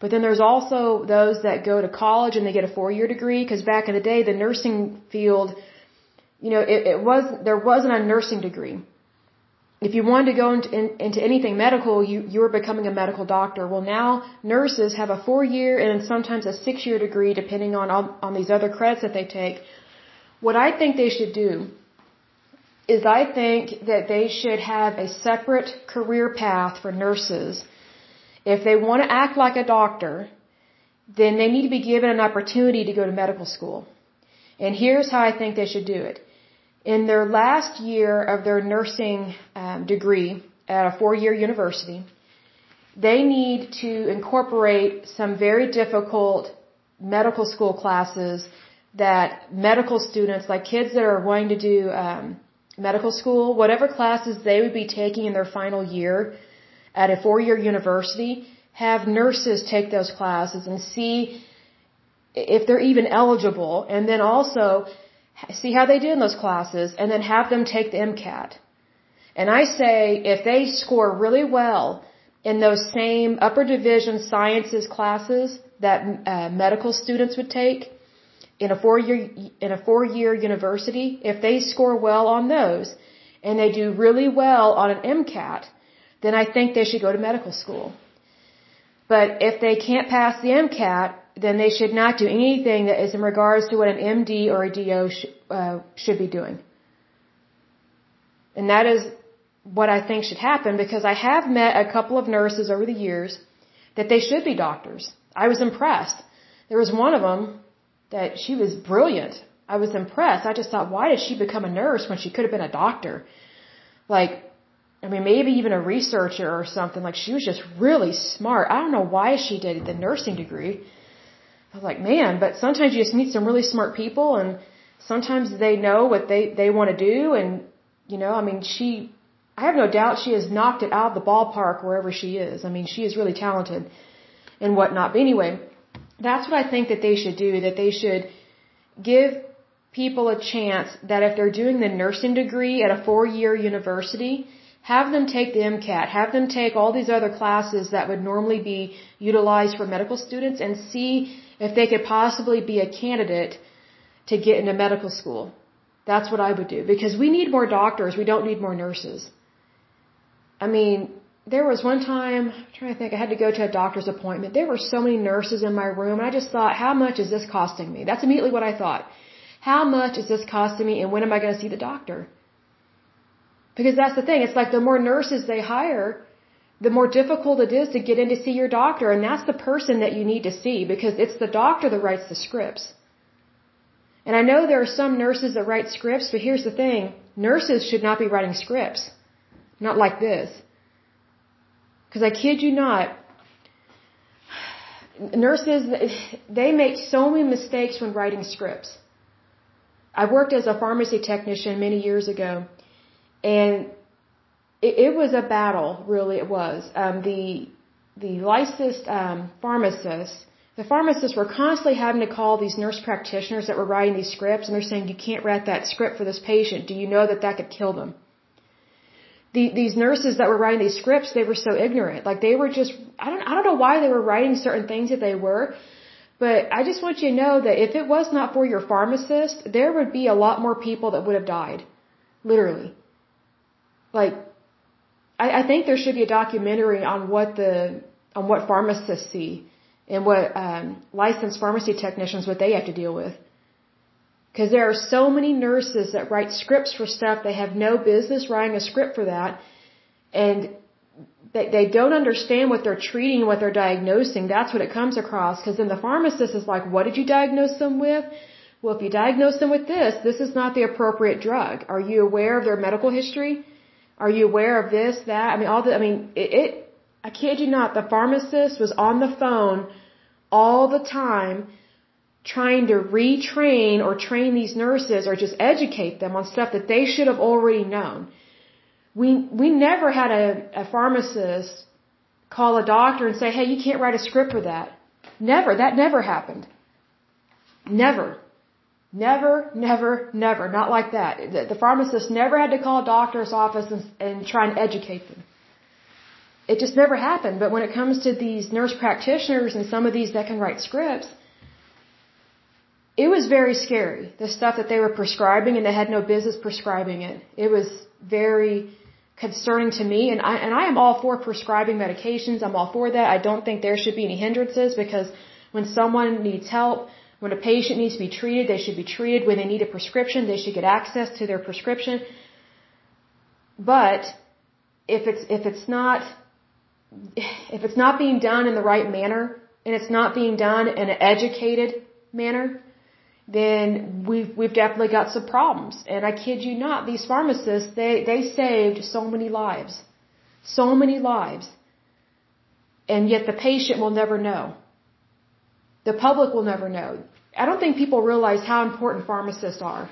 But then there's also those that go to college and they get a four-year degree, because back in the day, the nursing field, you know, it, it was, there wasn't a nursing degree if you wanted to go into, in, into anything medical, you, you were becoming a medical doctor. Well, now nurses have a four year and sometimes a six year degree depending on, on, on these other credits that they take. What I think they should do is I think that they should have a separate career path for nurses. If they want to act like a doctor, then they need to be given an opportunity to go to medical school. And here's how I think they should do it in their last year of their nursing um, degree at a four-year university, they need to incorporate some very difficult medical school classes that medical students, like kids that are going to do um, medical school, whatever classes they would be taking in their final year at a four-year university, have nurses take those classes and see if they're even eligible, and then also see how they do in those classes, and then have them take the MCAT. And I say if they score really well in those same upper division sciences classes that uh, medical students would take in a four year in a four year university, if they score well on those and they do really well on an MCAT, then I think they should go to medical school. But if they can't pass the MCAT, then they should not do anything that is in regards to what an MD or a DO sh- uh, should be doing. And that is what I think should happen because I have met a couple of nurses over the years that they should be doctors. I was impressed. There was one of them that she was brilliant. I was impressed. I just thought, why did she become a nurse when she could have been a doctor? Like, I mean, maybe even a researcher or something. Like, she was just really smart. I don't know why she did the nursing degree. I was like, man, but sometimes you just meet some really smart people and sometimes they know what they, they want to do. And, you know, I mean, she, I have no doubt she has knocked it out of the ballpark wherever she is. I mean, she is really talented and whatnot. But anyway, that's what I think that they should do, that they should give people a chance that if they're doing the nursing degree at a four year university, have them take the MCAT, have them take all these other classes that would normally be utilized for medical students and see if they could possibly be a candidate to get into medical school. That's what I would do because we need more doctors. We don't need more nurses. I mean, there was one time, I'm trying to think, I had to go to a doctor's appointment. There were so many nurses in my room, and I just thought, how much is this costing me? That's immediately what I thought. How much is this costing me, and when am I going to see the doctor? Because that's the thing. It's like the more nurses they hire, the more difficult it is to get in to see your doctor. And that's the person that you need to see because it's the doctor that writes the scripts. And I know there are some nurses that write scripts, but here's the thing. Nurses should not be writing scripts. Not like this. Because I kid you not, nurses, they make so many mistakes when writing scripts. I worked as a pharmacy technician many years ago, and it, it was a battle, really. It was. Um, the the licensed um, pharmacists, the pharmacists were constantly having to call these nurse practitioners that were writing these scripts, and they're saying, "You can't write that script for this patient. Do you know that that could kill them?" The, these nurses that were writing these scripts, they were so ignorant. Like they were just, I don't, I don't know why they were writing certain things that they were, but I just want you to know that if it was not for your pharmacist, there would be a lot more people that would have died. Literally. Like, I, I think there should be a documentary on what the on what pharmacists see and what um, licensed pharmacy technicians what they have to deal with. Because there are so many nurses that write scripts for stuff they have no business writing a script for that, and they, they don't understand what they're treating, what they're diagnosing. That's what it comes across. Because then the pharmacist is like, "What did you diagnose them with?" Well, if you diagnose them with this, this is not the appropriate drug. Are you aware of their medical history? Are you aware of this, that? I mean, all the, I mean, it, it I kid you not, the pharmacist was on the phone all the time trying to retrain or train these nurses or just educate them on stuff that they should have already known. We, we never had a, a pharmacist call a doctor and say, hey, you can't write a script for that. Never. That never happened. Never. Never, never, never. Not like that. The, the pharmacist never had to call a doctor's office and, and try and educate them. It just never happened. But when it comes to these nurse practitioners and some of these that can write scripts, it was very scary. The stuff that they were prescribing and they had no business prescribing it. It was very concerning to me and I and I am all for prescribing medications. I'm all for that. I don't think there should be any hindrances because when someone needs help, when a patient needs to be treated, they should be treated. When they need a prescription, they should get access to their prescription. But if it's if it's not if it's not being done in the right manner and it's not being done in an educated manner, then we've we've definitely got some problems. And I kid you not, these pharmacists they they saved so many lives, so many lives, and yet the patient will never know. The public will never know. I don't think people realize how important pharmacists are.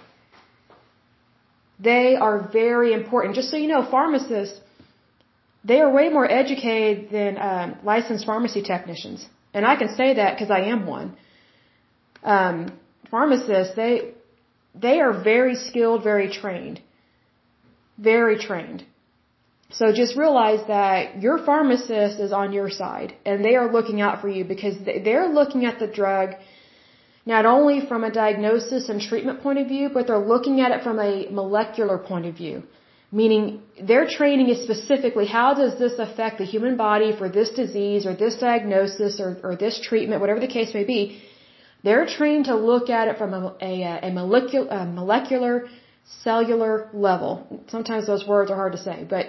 They are very important. Just so you know, pharmacists, they are way more educated than um, licensed pharmacy technicians. And I can say that because I am one. Um, pharmacists, they, they are very skilled, very trained. Very trained. So just realize that your pharmacist is on your side and they are looking out for you because they're looking at the drug not only from a diagnosis and treatment point of view, but they're looking at it from a molecular point of view. Meaning their training is specifically how does this affect the human body for this disease or this diagnosis or, or this treatment, whatever the case may be. They're trained to look at it from a, a, a, molecular, a molecular cellular level. Sometimes those words are hard to say, but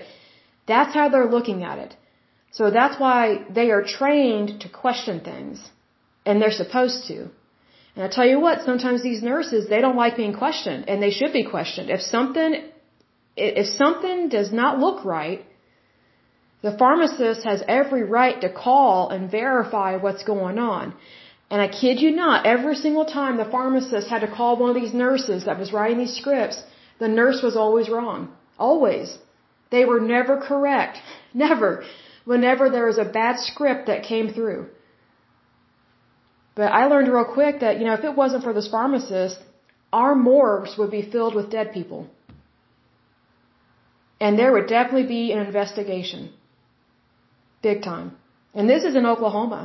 that's how they're looking at it. So that's why they are trained to question things. And they're supposed to. And I tell you what, sometimes these nurses, they don't like being questioned. And they should be questioned. If something, if something does not look right, the pharmacist has every right to call and verify what's going on. And I kid you not, every single time the pharmacist had to call one of these nurses that was writing these scripts, the nurse was always wrong. Always. They were never correct. Never. Whenever there was a bad script that came through. But I learned real quick that, you know, if it wasn't for this pharmacist, our morgues would be filled with dead people. And there would definitely be an investigation. Big time. And this is in Oklahoma.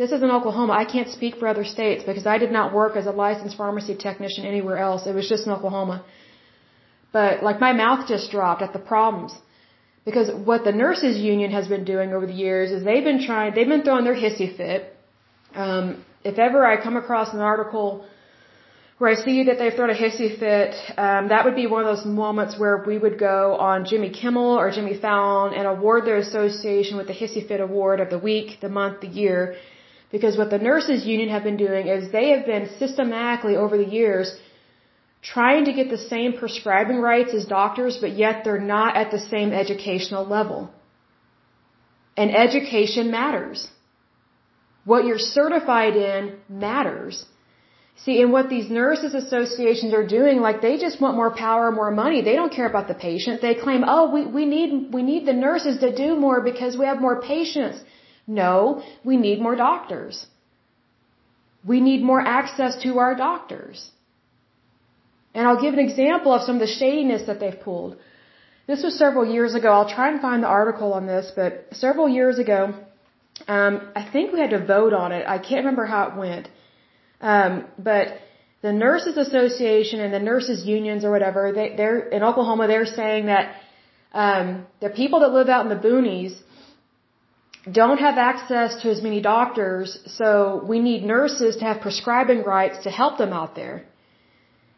This is in Oklahoma. I can't speak for other states because I did not work as a licensed pharmacy technician anywhere else. It was just in Oklahoma. But like my mouth just dropped at the problems. Because what the nurses union has been doing over the years is they've been trying, they've been throwing their hissy fit. Um, if ever I come across an article where I see that they've thrown a hissy fit, um, that would be one of those moments where we would go on Jimmy Kimmel or Jimmy Fallon and award their association with the hissy fit award of the week, the month, the year. Because what the nurses union have been doing is they have been systematically over the years trying to get the same prescribing rights as doctors, but yet they're not at the same educational level. And education matters. What you're certified in matters. See, and what these nurses associations are doing, like they just want more power, more money. They don't care about the patient. They claim, oh, we, we need, we need the nurses to do more because we have more patients. No, we need more doctors. We need more access to our doctors. And I'll give an example of some of the shadiness that they've pulled. This was several years ago. I'll try and find the article on this, but several years ago, um, I think we had to vote on it. I can't remember how it went. Um, but the Nurses Association and the nurses unions or whatever, they, they're in Oklahoma. They're saying that um, the people that live out in the boonies don't have access to as many doctors, so we need nurses to have prescribing rights to help them out there.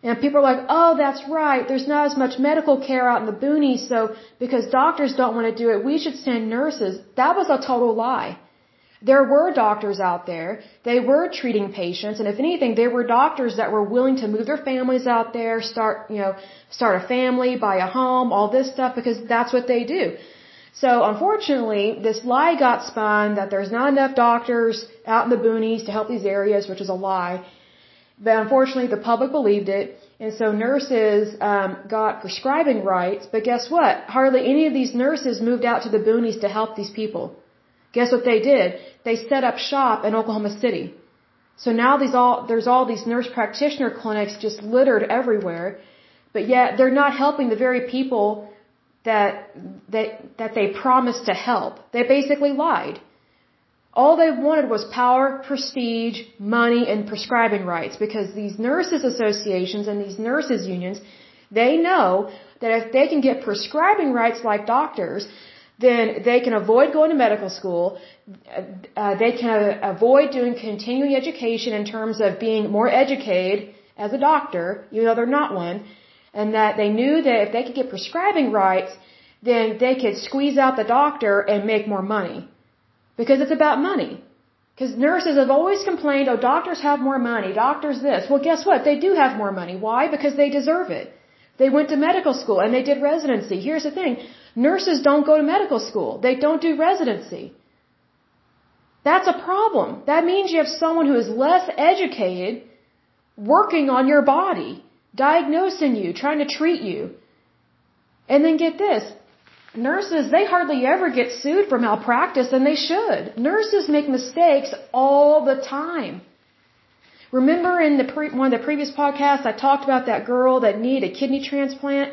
And people are like, oh, that's right. There's not as much medical care out in the boonies, so because doctors don't want to do it, we should send nurses. That was a total lie. There were doctors out there. They were treating patients, and if anything, there were doctors that were willing to move their families out there, start, you know, start a family, buy a home, all this stuff, because that's what they do. So unfortunately, this lie got spun that there's not enough doctors out in the boonies to help these areas, which is a lie. But unfortunately, the public believed it, and so nurses um, got prescribing rights. But guess what? Hardly any of these nurses moved out to the boonies to help these people. Guess what they did? They set up shop in Oklahoma City. So now these all there's all these nurse practitioner clinics just littered everywhere, but yet they're not helping the very people that that, that they promised to help. They basically lied. All they wanted was power, prestige, money, and prescribing rights because these nurses associations and these nurses unions, they know that if they can get prescribing rights like doctors, then they can avoid going to medical school. Uh, they can avoid doing continuing education in terms of being more educated as a doctor, even though they're not one and that they knew that if they could get prescribing rights, then they could squeeze out the doctor and make more money. Because it's about money. Because nurses have always complained, oh, doctors have more money, doctors this. Well, guess what? They do have more money. Why? Because they deserve it. They went to medical school and they did residency. Here's the thing. Nurses don't go to medical school. They don't do residency. That's a problem. That means you have someone who is less educated working on your body diagnosing you, trying to treat you. And then get this. Nurses, they hardly ever get sued for malpractice and they should. Nurses make mistakes all the time. Remember in the pre- one of the previous podcasts, I talked about that girl that needed a kidney transplant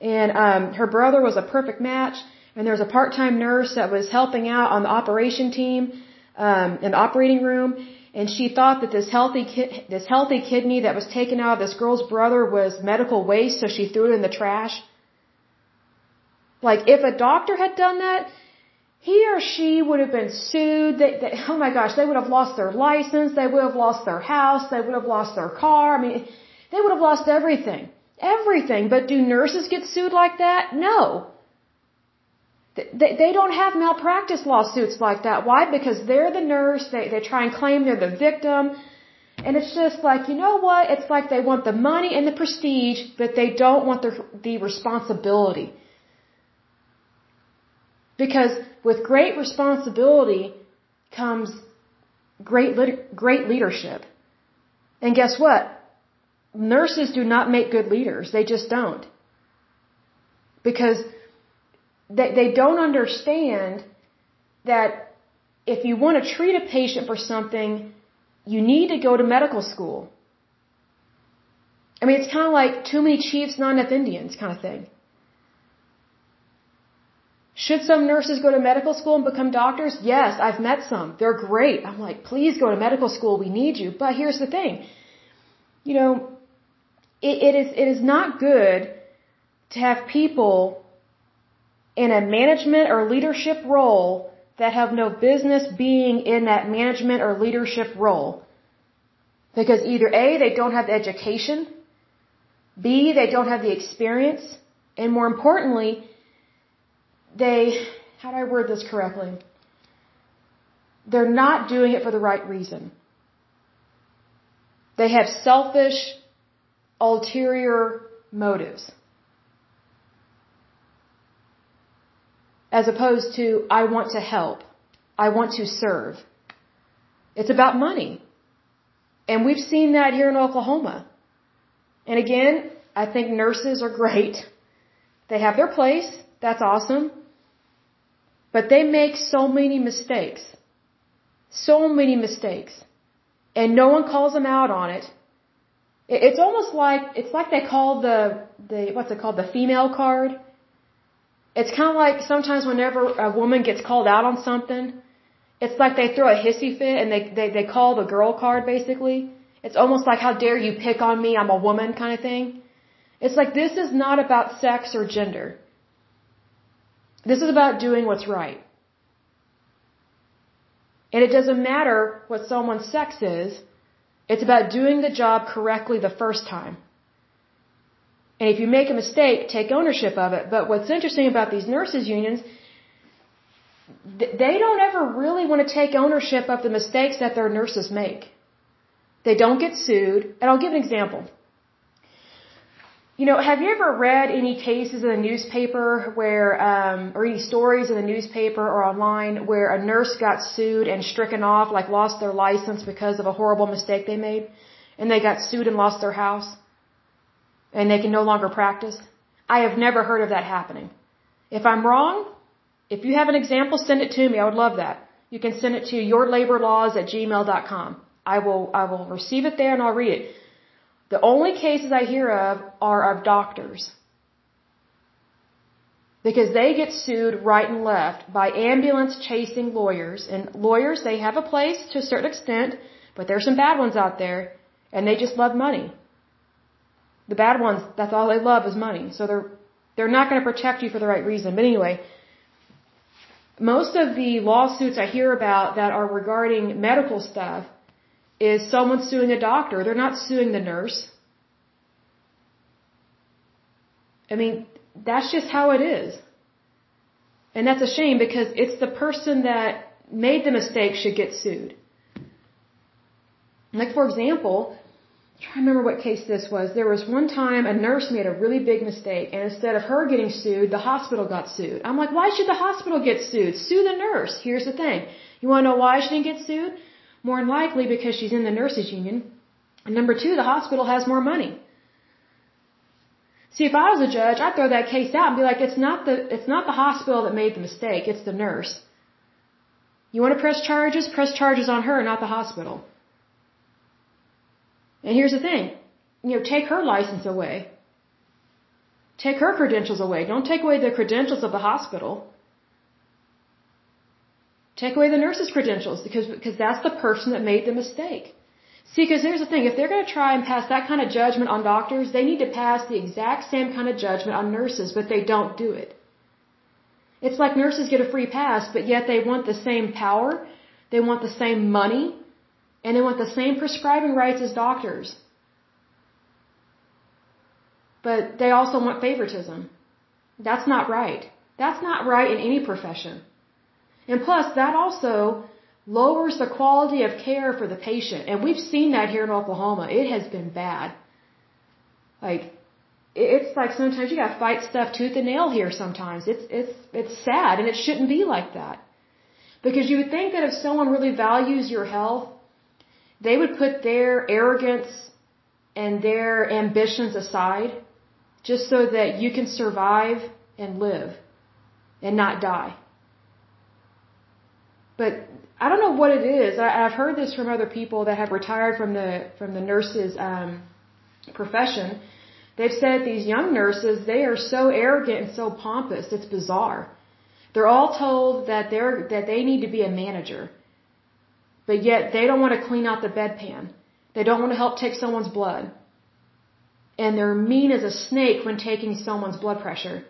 and um, her brother was a perfect match and there was a part-time nurse that was helping out on the operation team um, in the operating room and she thought that this healthy ki- this healthy kidney that was taken out of this girl's brother was medical waste, so she threw it in the trash. Like if a doctor had done that, he or she would have been sued. They, they, oh my gosh, they would have lost their license. They would have lost their house. They would have lost their car. I mean, they would have lost everything, everything. But do nurses get sued like that? No. They, they don't have malpractice lawsuits like that. Why? Because they're the nurse. They, they try and claim they're the victim. And it's just like, you know what? It's like they want the money and the prestige, but they don't want the, the responsibility. Because with great responsibility comes great, great leadership. And guess what? Nurses do not make good leaders. They just don't. Because they, they don't understand that if you want to treat a patient for something, you need to go to medical school. I mean, it's kind of like too many chiefs, not enough Indians kind of thing. Should some nurses go to medical school and become doctors? Yes, I've met some. They're great. I'm like, please go to medical school. We need you. But here's the thing. You know, it, it is, it is not good to have people in a management or leadership role that have no business being in that management or leadership role. Because either A, they don't have the education, B, they don't have the experience, and more importantly, they, how do I word this correctly? They're not doing it for the right reason. They have selfish, ulterior motives. as opposed to I want to help. I want to serve. It's about money. And we've seen that here in Oklahoma. And again, I think nurses are great. They have their place. That's awesome. But they make so many mistakes. So many mistakes. And no one calls them out on it. It's almost like, it's like they call the, the, what's it called, the female card it's kind of like sometimes whenever a woman gets called out on something, it's like they throw a hissy fit and they, they, they call the girl card basically. It's almost like, how dare you pick on me, I'm a woman kind of thing. It's like this is not about sex or gender. This is about doing what's right. And it doesn't matter what someone's sex is, it's about doing the job correctly the first time. And if you make a mistake, take ownership of it. But what's interesting about these nurses unions, they don't ever really want to take ownership of the mistakes that their nurses make. They don't get sued. And I'll give an example. You know, have you ever read any cases in the newspaper where, um, or any stories in the newspaper or online where a nurse got sued and stricken off, like lost their license because of a horrible mistake they made? And they got sued and lost their house? And they can no longer practice? I have never heard of that happening. If I'm wrong, if you have an example, send it to me. I would love that. You can send it to yourlaborlaws at gmail.com. I will, I will receive it there and I'll read it. The only cases I hear of are of doctors. Because they get sued right and left by ambulance chasing lawyers. And lawyers, they have a place to a certain extent, but there's some bad ones out there, and they just love money. The bad ones, that's all they love is money. So they're, they're not going to protect you for the right reason. But anyway, most of the lawsuits I hear about that are regarding medical stuff is someone suing a doctor. They're not suing the nurse. I mean, that's just how it is. And that's a shame because it's the person that made the mistake should get sued. Like, for example, I'm trying to remember what case this was. There was one time a nurse made a really big mistake, and instead of her getting sued, the hospital got sued. I'm like, why should the hospital get sued? Sue the nurse. Here's the thing. You want to know why she didn't get sued? More than likely because she's in the nurses union. And number two, the hospital has more money. See, if I was a judge, I'd throw that case out and be like, it's not the, it's not the hospital that made the mistake, it's the nurse. You want to press charges? Press charges on her, not the hospital. And here's the thing, you know, take her license away. Take her credentials away. Don't take away the credentials of the hospital. Take away the nurse's credentials because, because that's the person that made the mistake. See, because here's the thing, if they're going to try and pass that kind of judgment on doctors, they need to pass the exact same kind of judgment on nurses, but they don't do it. It's like nurses get a free pass, but yet they want the same power, they want the same money, and they want the same prescribing rights as doctors. But they also want favoritism. That's not right. That's not right in any profession. And plus, that also lowers the quality of care for the patient. And we've seen that here in Oklahoma. It has been bad. Like, it's like sometimes you gotta fight stuff tooth and nail here sometimes. It's, it's, it's sad and it shouldn't be like that. Because you would think that if someone really values your health, they would put their arrogance and their ambitions aside just so that you can survive and live and not die. But I don't know what it is. I, I've heard this from other people that have retired from the from the nurses um, profession. They've said these young nurses they are so arrogant and so pompous. It's bizarre. They're all told that they're that they need to be a manager, but yet they don't want to clean out the bedpan. They don't want to help take someone's blood, and they're mean as a snake when taking someone's blood pressure.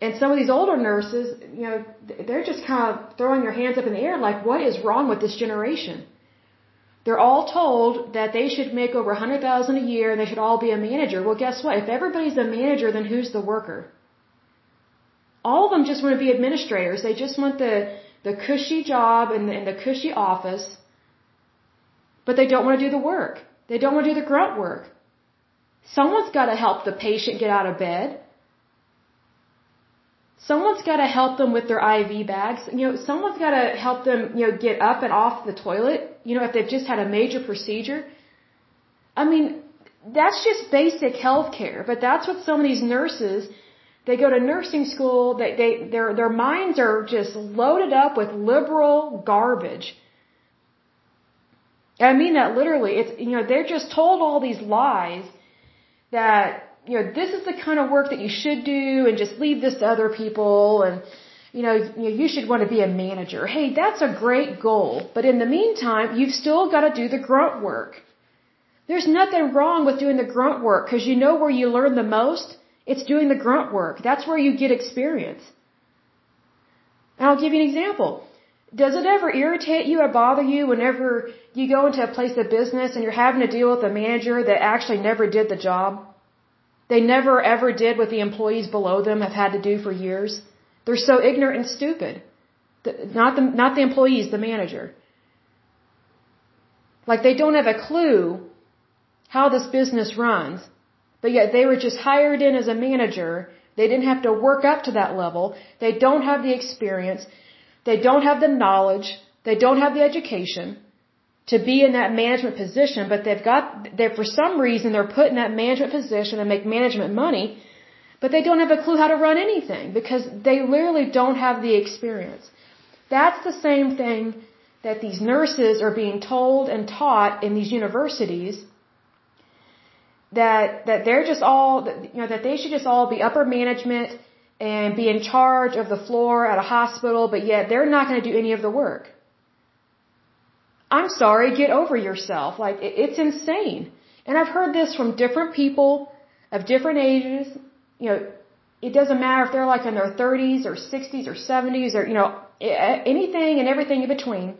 And some of these older nurses, you know, they're just kind of throwing their hands up in the air like, what is wrong with this generation? They're all told that they should make over a hundred thousand a year and they should all be a manager. Well, guess what? If everybody's a manager, then who's the worker? All of them just want to be administrators. They just want the the cushy job and the, and the cushy office, but they don't want to do the work. They don't want to do the grunt work. Someone's got to help the patient get out of bed. Someone's got to help them with their IV bags. You know, someone's got to help them, you know, get up and off the toilet, you know, if they've just had a major procedure. I mean, that's just basic health care, but that's what some of these nurses, they go to nursing school, they, they, their, their minds are just loaded up with liberal garbage. I mean that literally. It's, you know, they're just told all these lies that you know, this is the kind of work that you should do and just leave this to other people and, you know, you should want to be a manager. Hey, that's a great goal. But in the meantime, you've still got to do the grunt work. There's nothing wrong with doing the grunt work because you know where you learn the most? It's doing the grunt work. That's where you get experience. And I'll give you an example. Does it ever irritate you or bother you whenever you go into a place of business and you're having to deal with a manager that actually never did the job? They never ever did what the employees below them have had to do for years. They're so ignorant and stupid. The, not the, not the employees, the manager. Like they don't have a clue how this business runs. but yet they were just hired in as a manager. They didn't have to work up to that level. They don't have the experience. They don't have the knowledge. They don't have the education to be in that management position, but they've got, they for some reason they're put in that management position and make management money, but they don't have a clue how to run anything because they literally don't have the experience. That's the same thing that these nurses are being told and taught in these universities that that they're just all you know that they should just all be upper management and be in charge of the floor at a hospital but yet they're not going to do any of the work I'm sorry, get over yourself. Like, it's insane. And I've heard this from different people of different ages. You know, it doesn't matter if they're like in their 30s or 60s or 70s or, you know, anything and everything in between.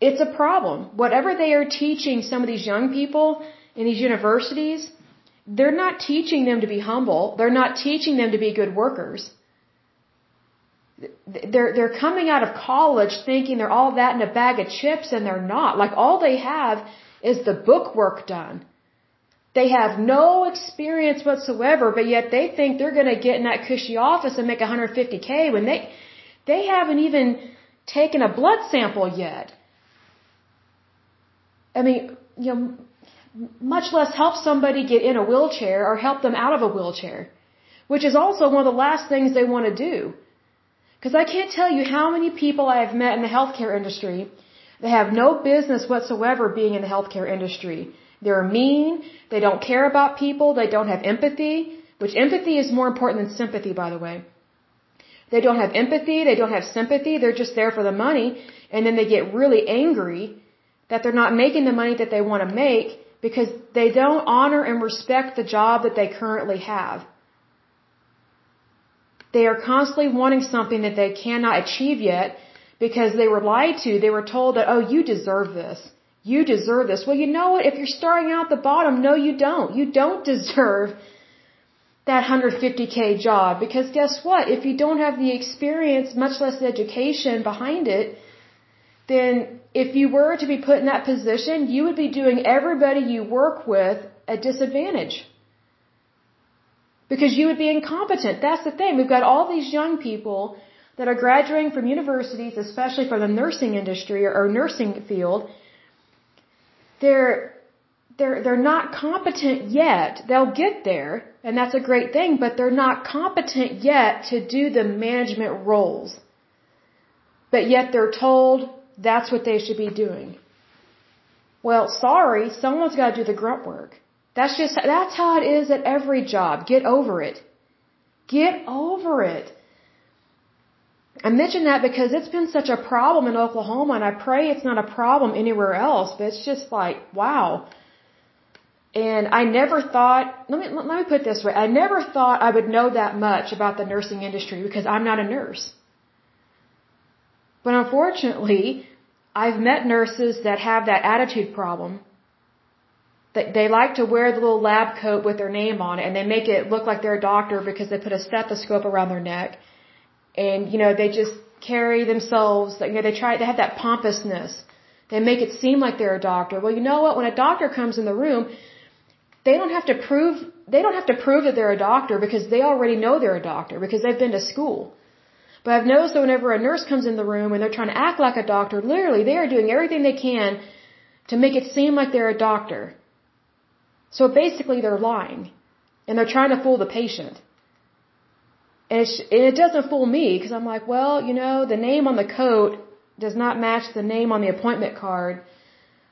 It's a problem. Whatever they are teaching some of these young people in these universities, they're not teaching them to be humble. They're not teaching them to be good workers they're they're coming out of college thinking they're all that in a bag of chips and they're not. Like all they have is the book work done. They have no experience whatsoever, but yet they think they're going to get in that cushy office and make 150k when they they haven't even taken a blood sample yet. I mean, you know, much less help somebody get in a wheelchair or help them out of a wheelchair, which is also one of the last things they want to do. Because I can't tell you how many people I have met in the healthcare industry that have no business whatsoever being in the healthcare industry. They're mean, they don't care about people, they don't have empathy, which empathy is more important than sympathy, by the way. They don't have empathy, they don't have sympathy, they're just there for the money, and then they get really angry that they're not making the money that they want to make because they don't honor and respect the job that they currently have. They are constantly wanting something that they cannot achieve yet because they were lied to. They were told that, oh, you deserve this. You deserve this. Well, you know what? If you're starting out the bottom, no, you don't. You don't deserve that 150k job because guess what? If you don't have the experience, much less the education behind it, then if you were to be put in that position, you would be doing everybody you work with a disadvantage because you would be incompetent. That's the thing. We've got all these young people that are graduating from universities, especially from the nursing industry or, nursing field. They're they're they're not competent yet. They'll get there, and that's a great thing, but they're not competent yet to do the management roles. But yet they're told that's what they should be doing. Well, sorry, someone's got to do the grunt work. That's just, that's how it is at every job. Get over it. Get over it. I mention that because it's been such a problem in Oklahoma and I pray it's not a problem anywhere else, but it's just like, wow. And I never thought, let me, let me put this way. I never thought I would know that much about the nursing industry because I'm not a nurse. But unfortunately, I've met nurses that have that attitude problem they like to wear the little lab coat with their name on it and they make it look like they're a doctor because they put a stethoscope around their neck. And, you know, they just carry themselves, you know, they try, they have that pompousness. They make it seem like they're a doctor. Well, you know what? When a doctor comes in the room, they don't have to prove, they don't have to prove that they're a doctor because they already know they're a doctor because they've been to school. But I've noticed that whenever a nurse comes in the room and they're trying to act like a doctor, literally they are doing everything they can to make it seem like they're a doctor. So basically they're lying. And they're trying to fool the patient. And, and it doesn't fool me because I'm like, well, you know, the name on the coat does not match the name on the appointment card.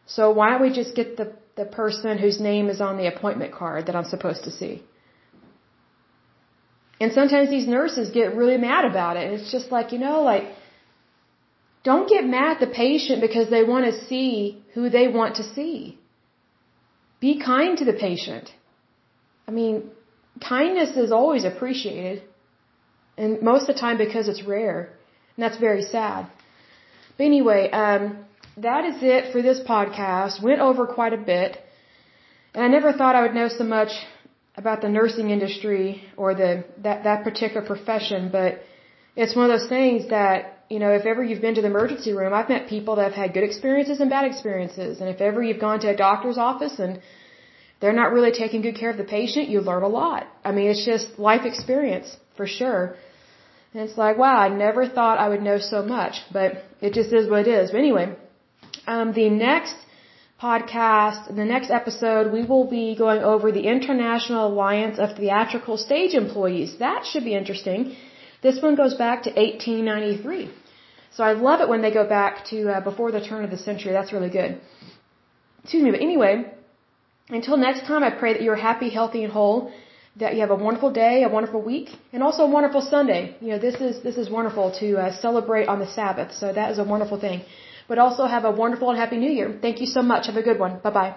So why don't we just get the, the person whose name is on the appointment card that I'm supposed to see? And sometimes these nurses get really mad about it. And it's just like, you know, like, don't get mad at the patient because they want to see who they want to see. Be kind to the patient. I mean, kindness is always appreciated. And most of the time because it's rare. And that's very sad. But anyway, um, that is it for this podcast. Went over quite a bit. And I never thought I would know so much about the nursing industry or the that, that particular profession, but it's one of those things that, you know, if ever you've been to the emergency room, I've met people that have had good experiences and bad experiences. And if ever you've gone to a doctor's office and they're not really taking good care of the patient, you learn a lot. I mean, it's just life experience for sure. And it's like, wow, I never thought I would know so much, but it just is what it is. But anyway, um, the next podcast, the next episode, we will be going over the International Alliance of Theatrical Stage Employees. That should be interesting. This one goes back to 1893. So I love it when they go back to uh, before the turn of the century. That's really good. Excuse me, but anyway, until next time, I pray that you're happy, healthy, and whole that you have a wonderful day, a wonderful week, and also a wonderful Sunday. You know, this is this is wonderful to uh, celebrate on the Sabbath, so that is a wonderful thing. But also have a wonderful and happy New Year. Thank you so much. Have a good one. Bye bye.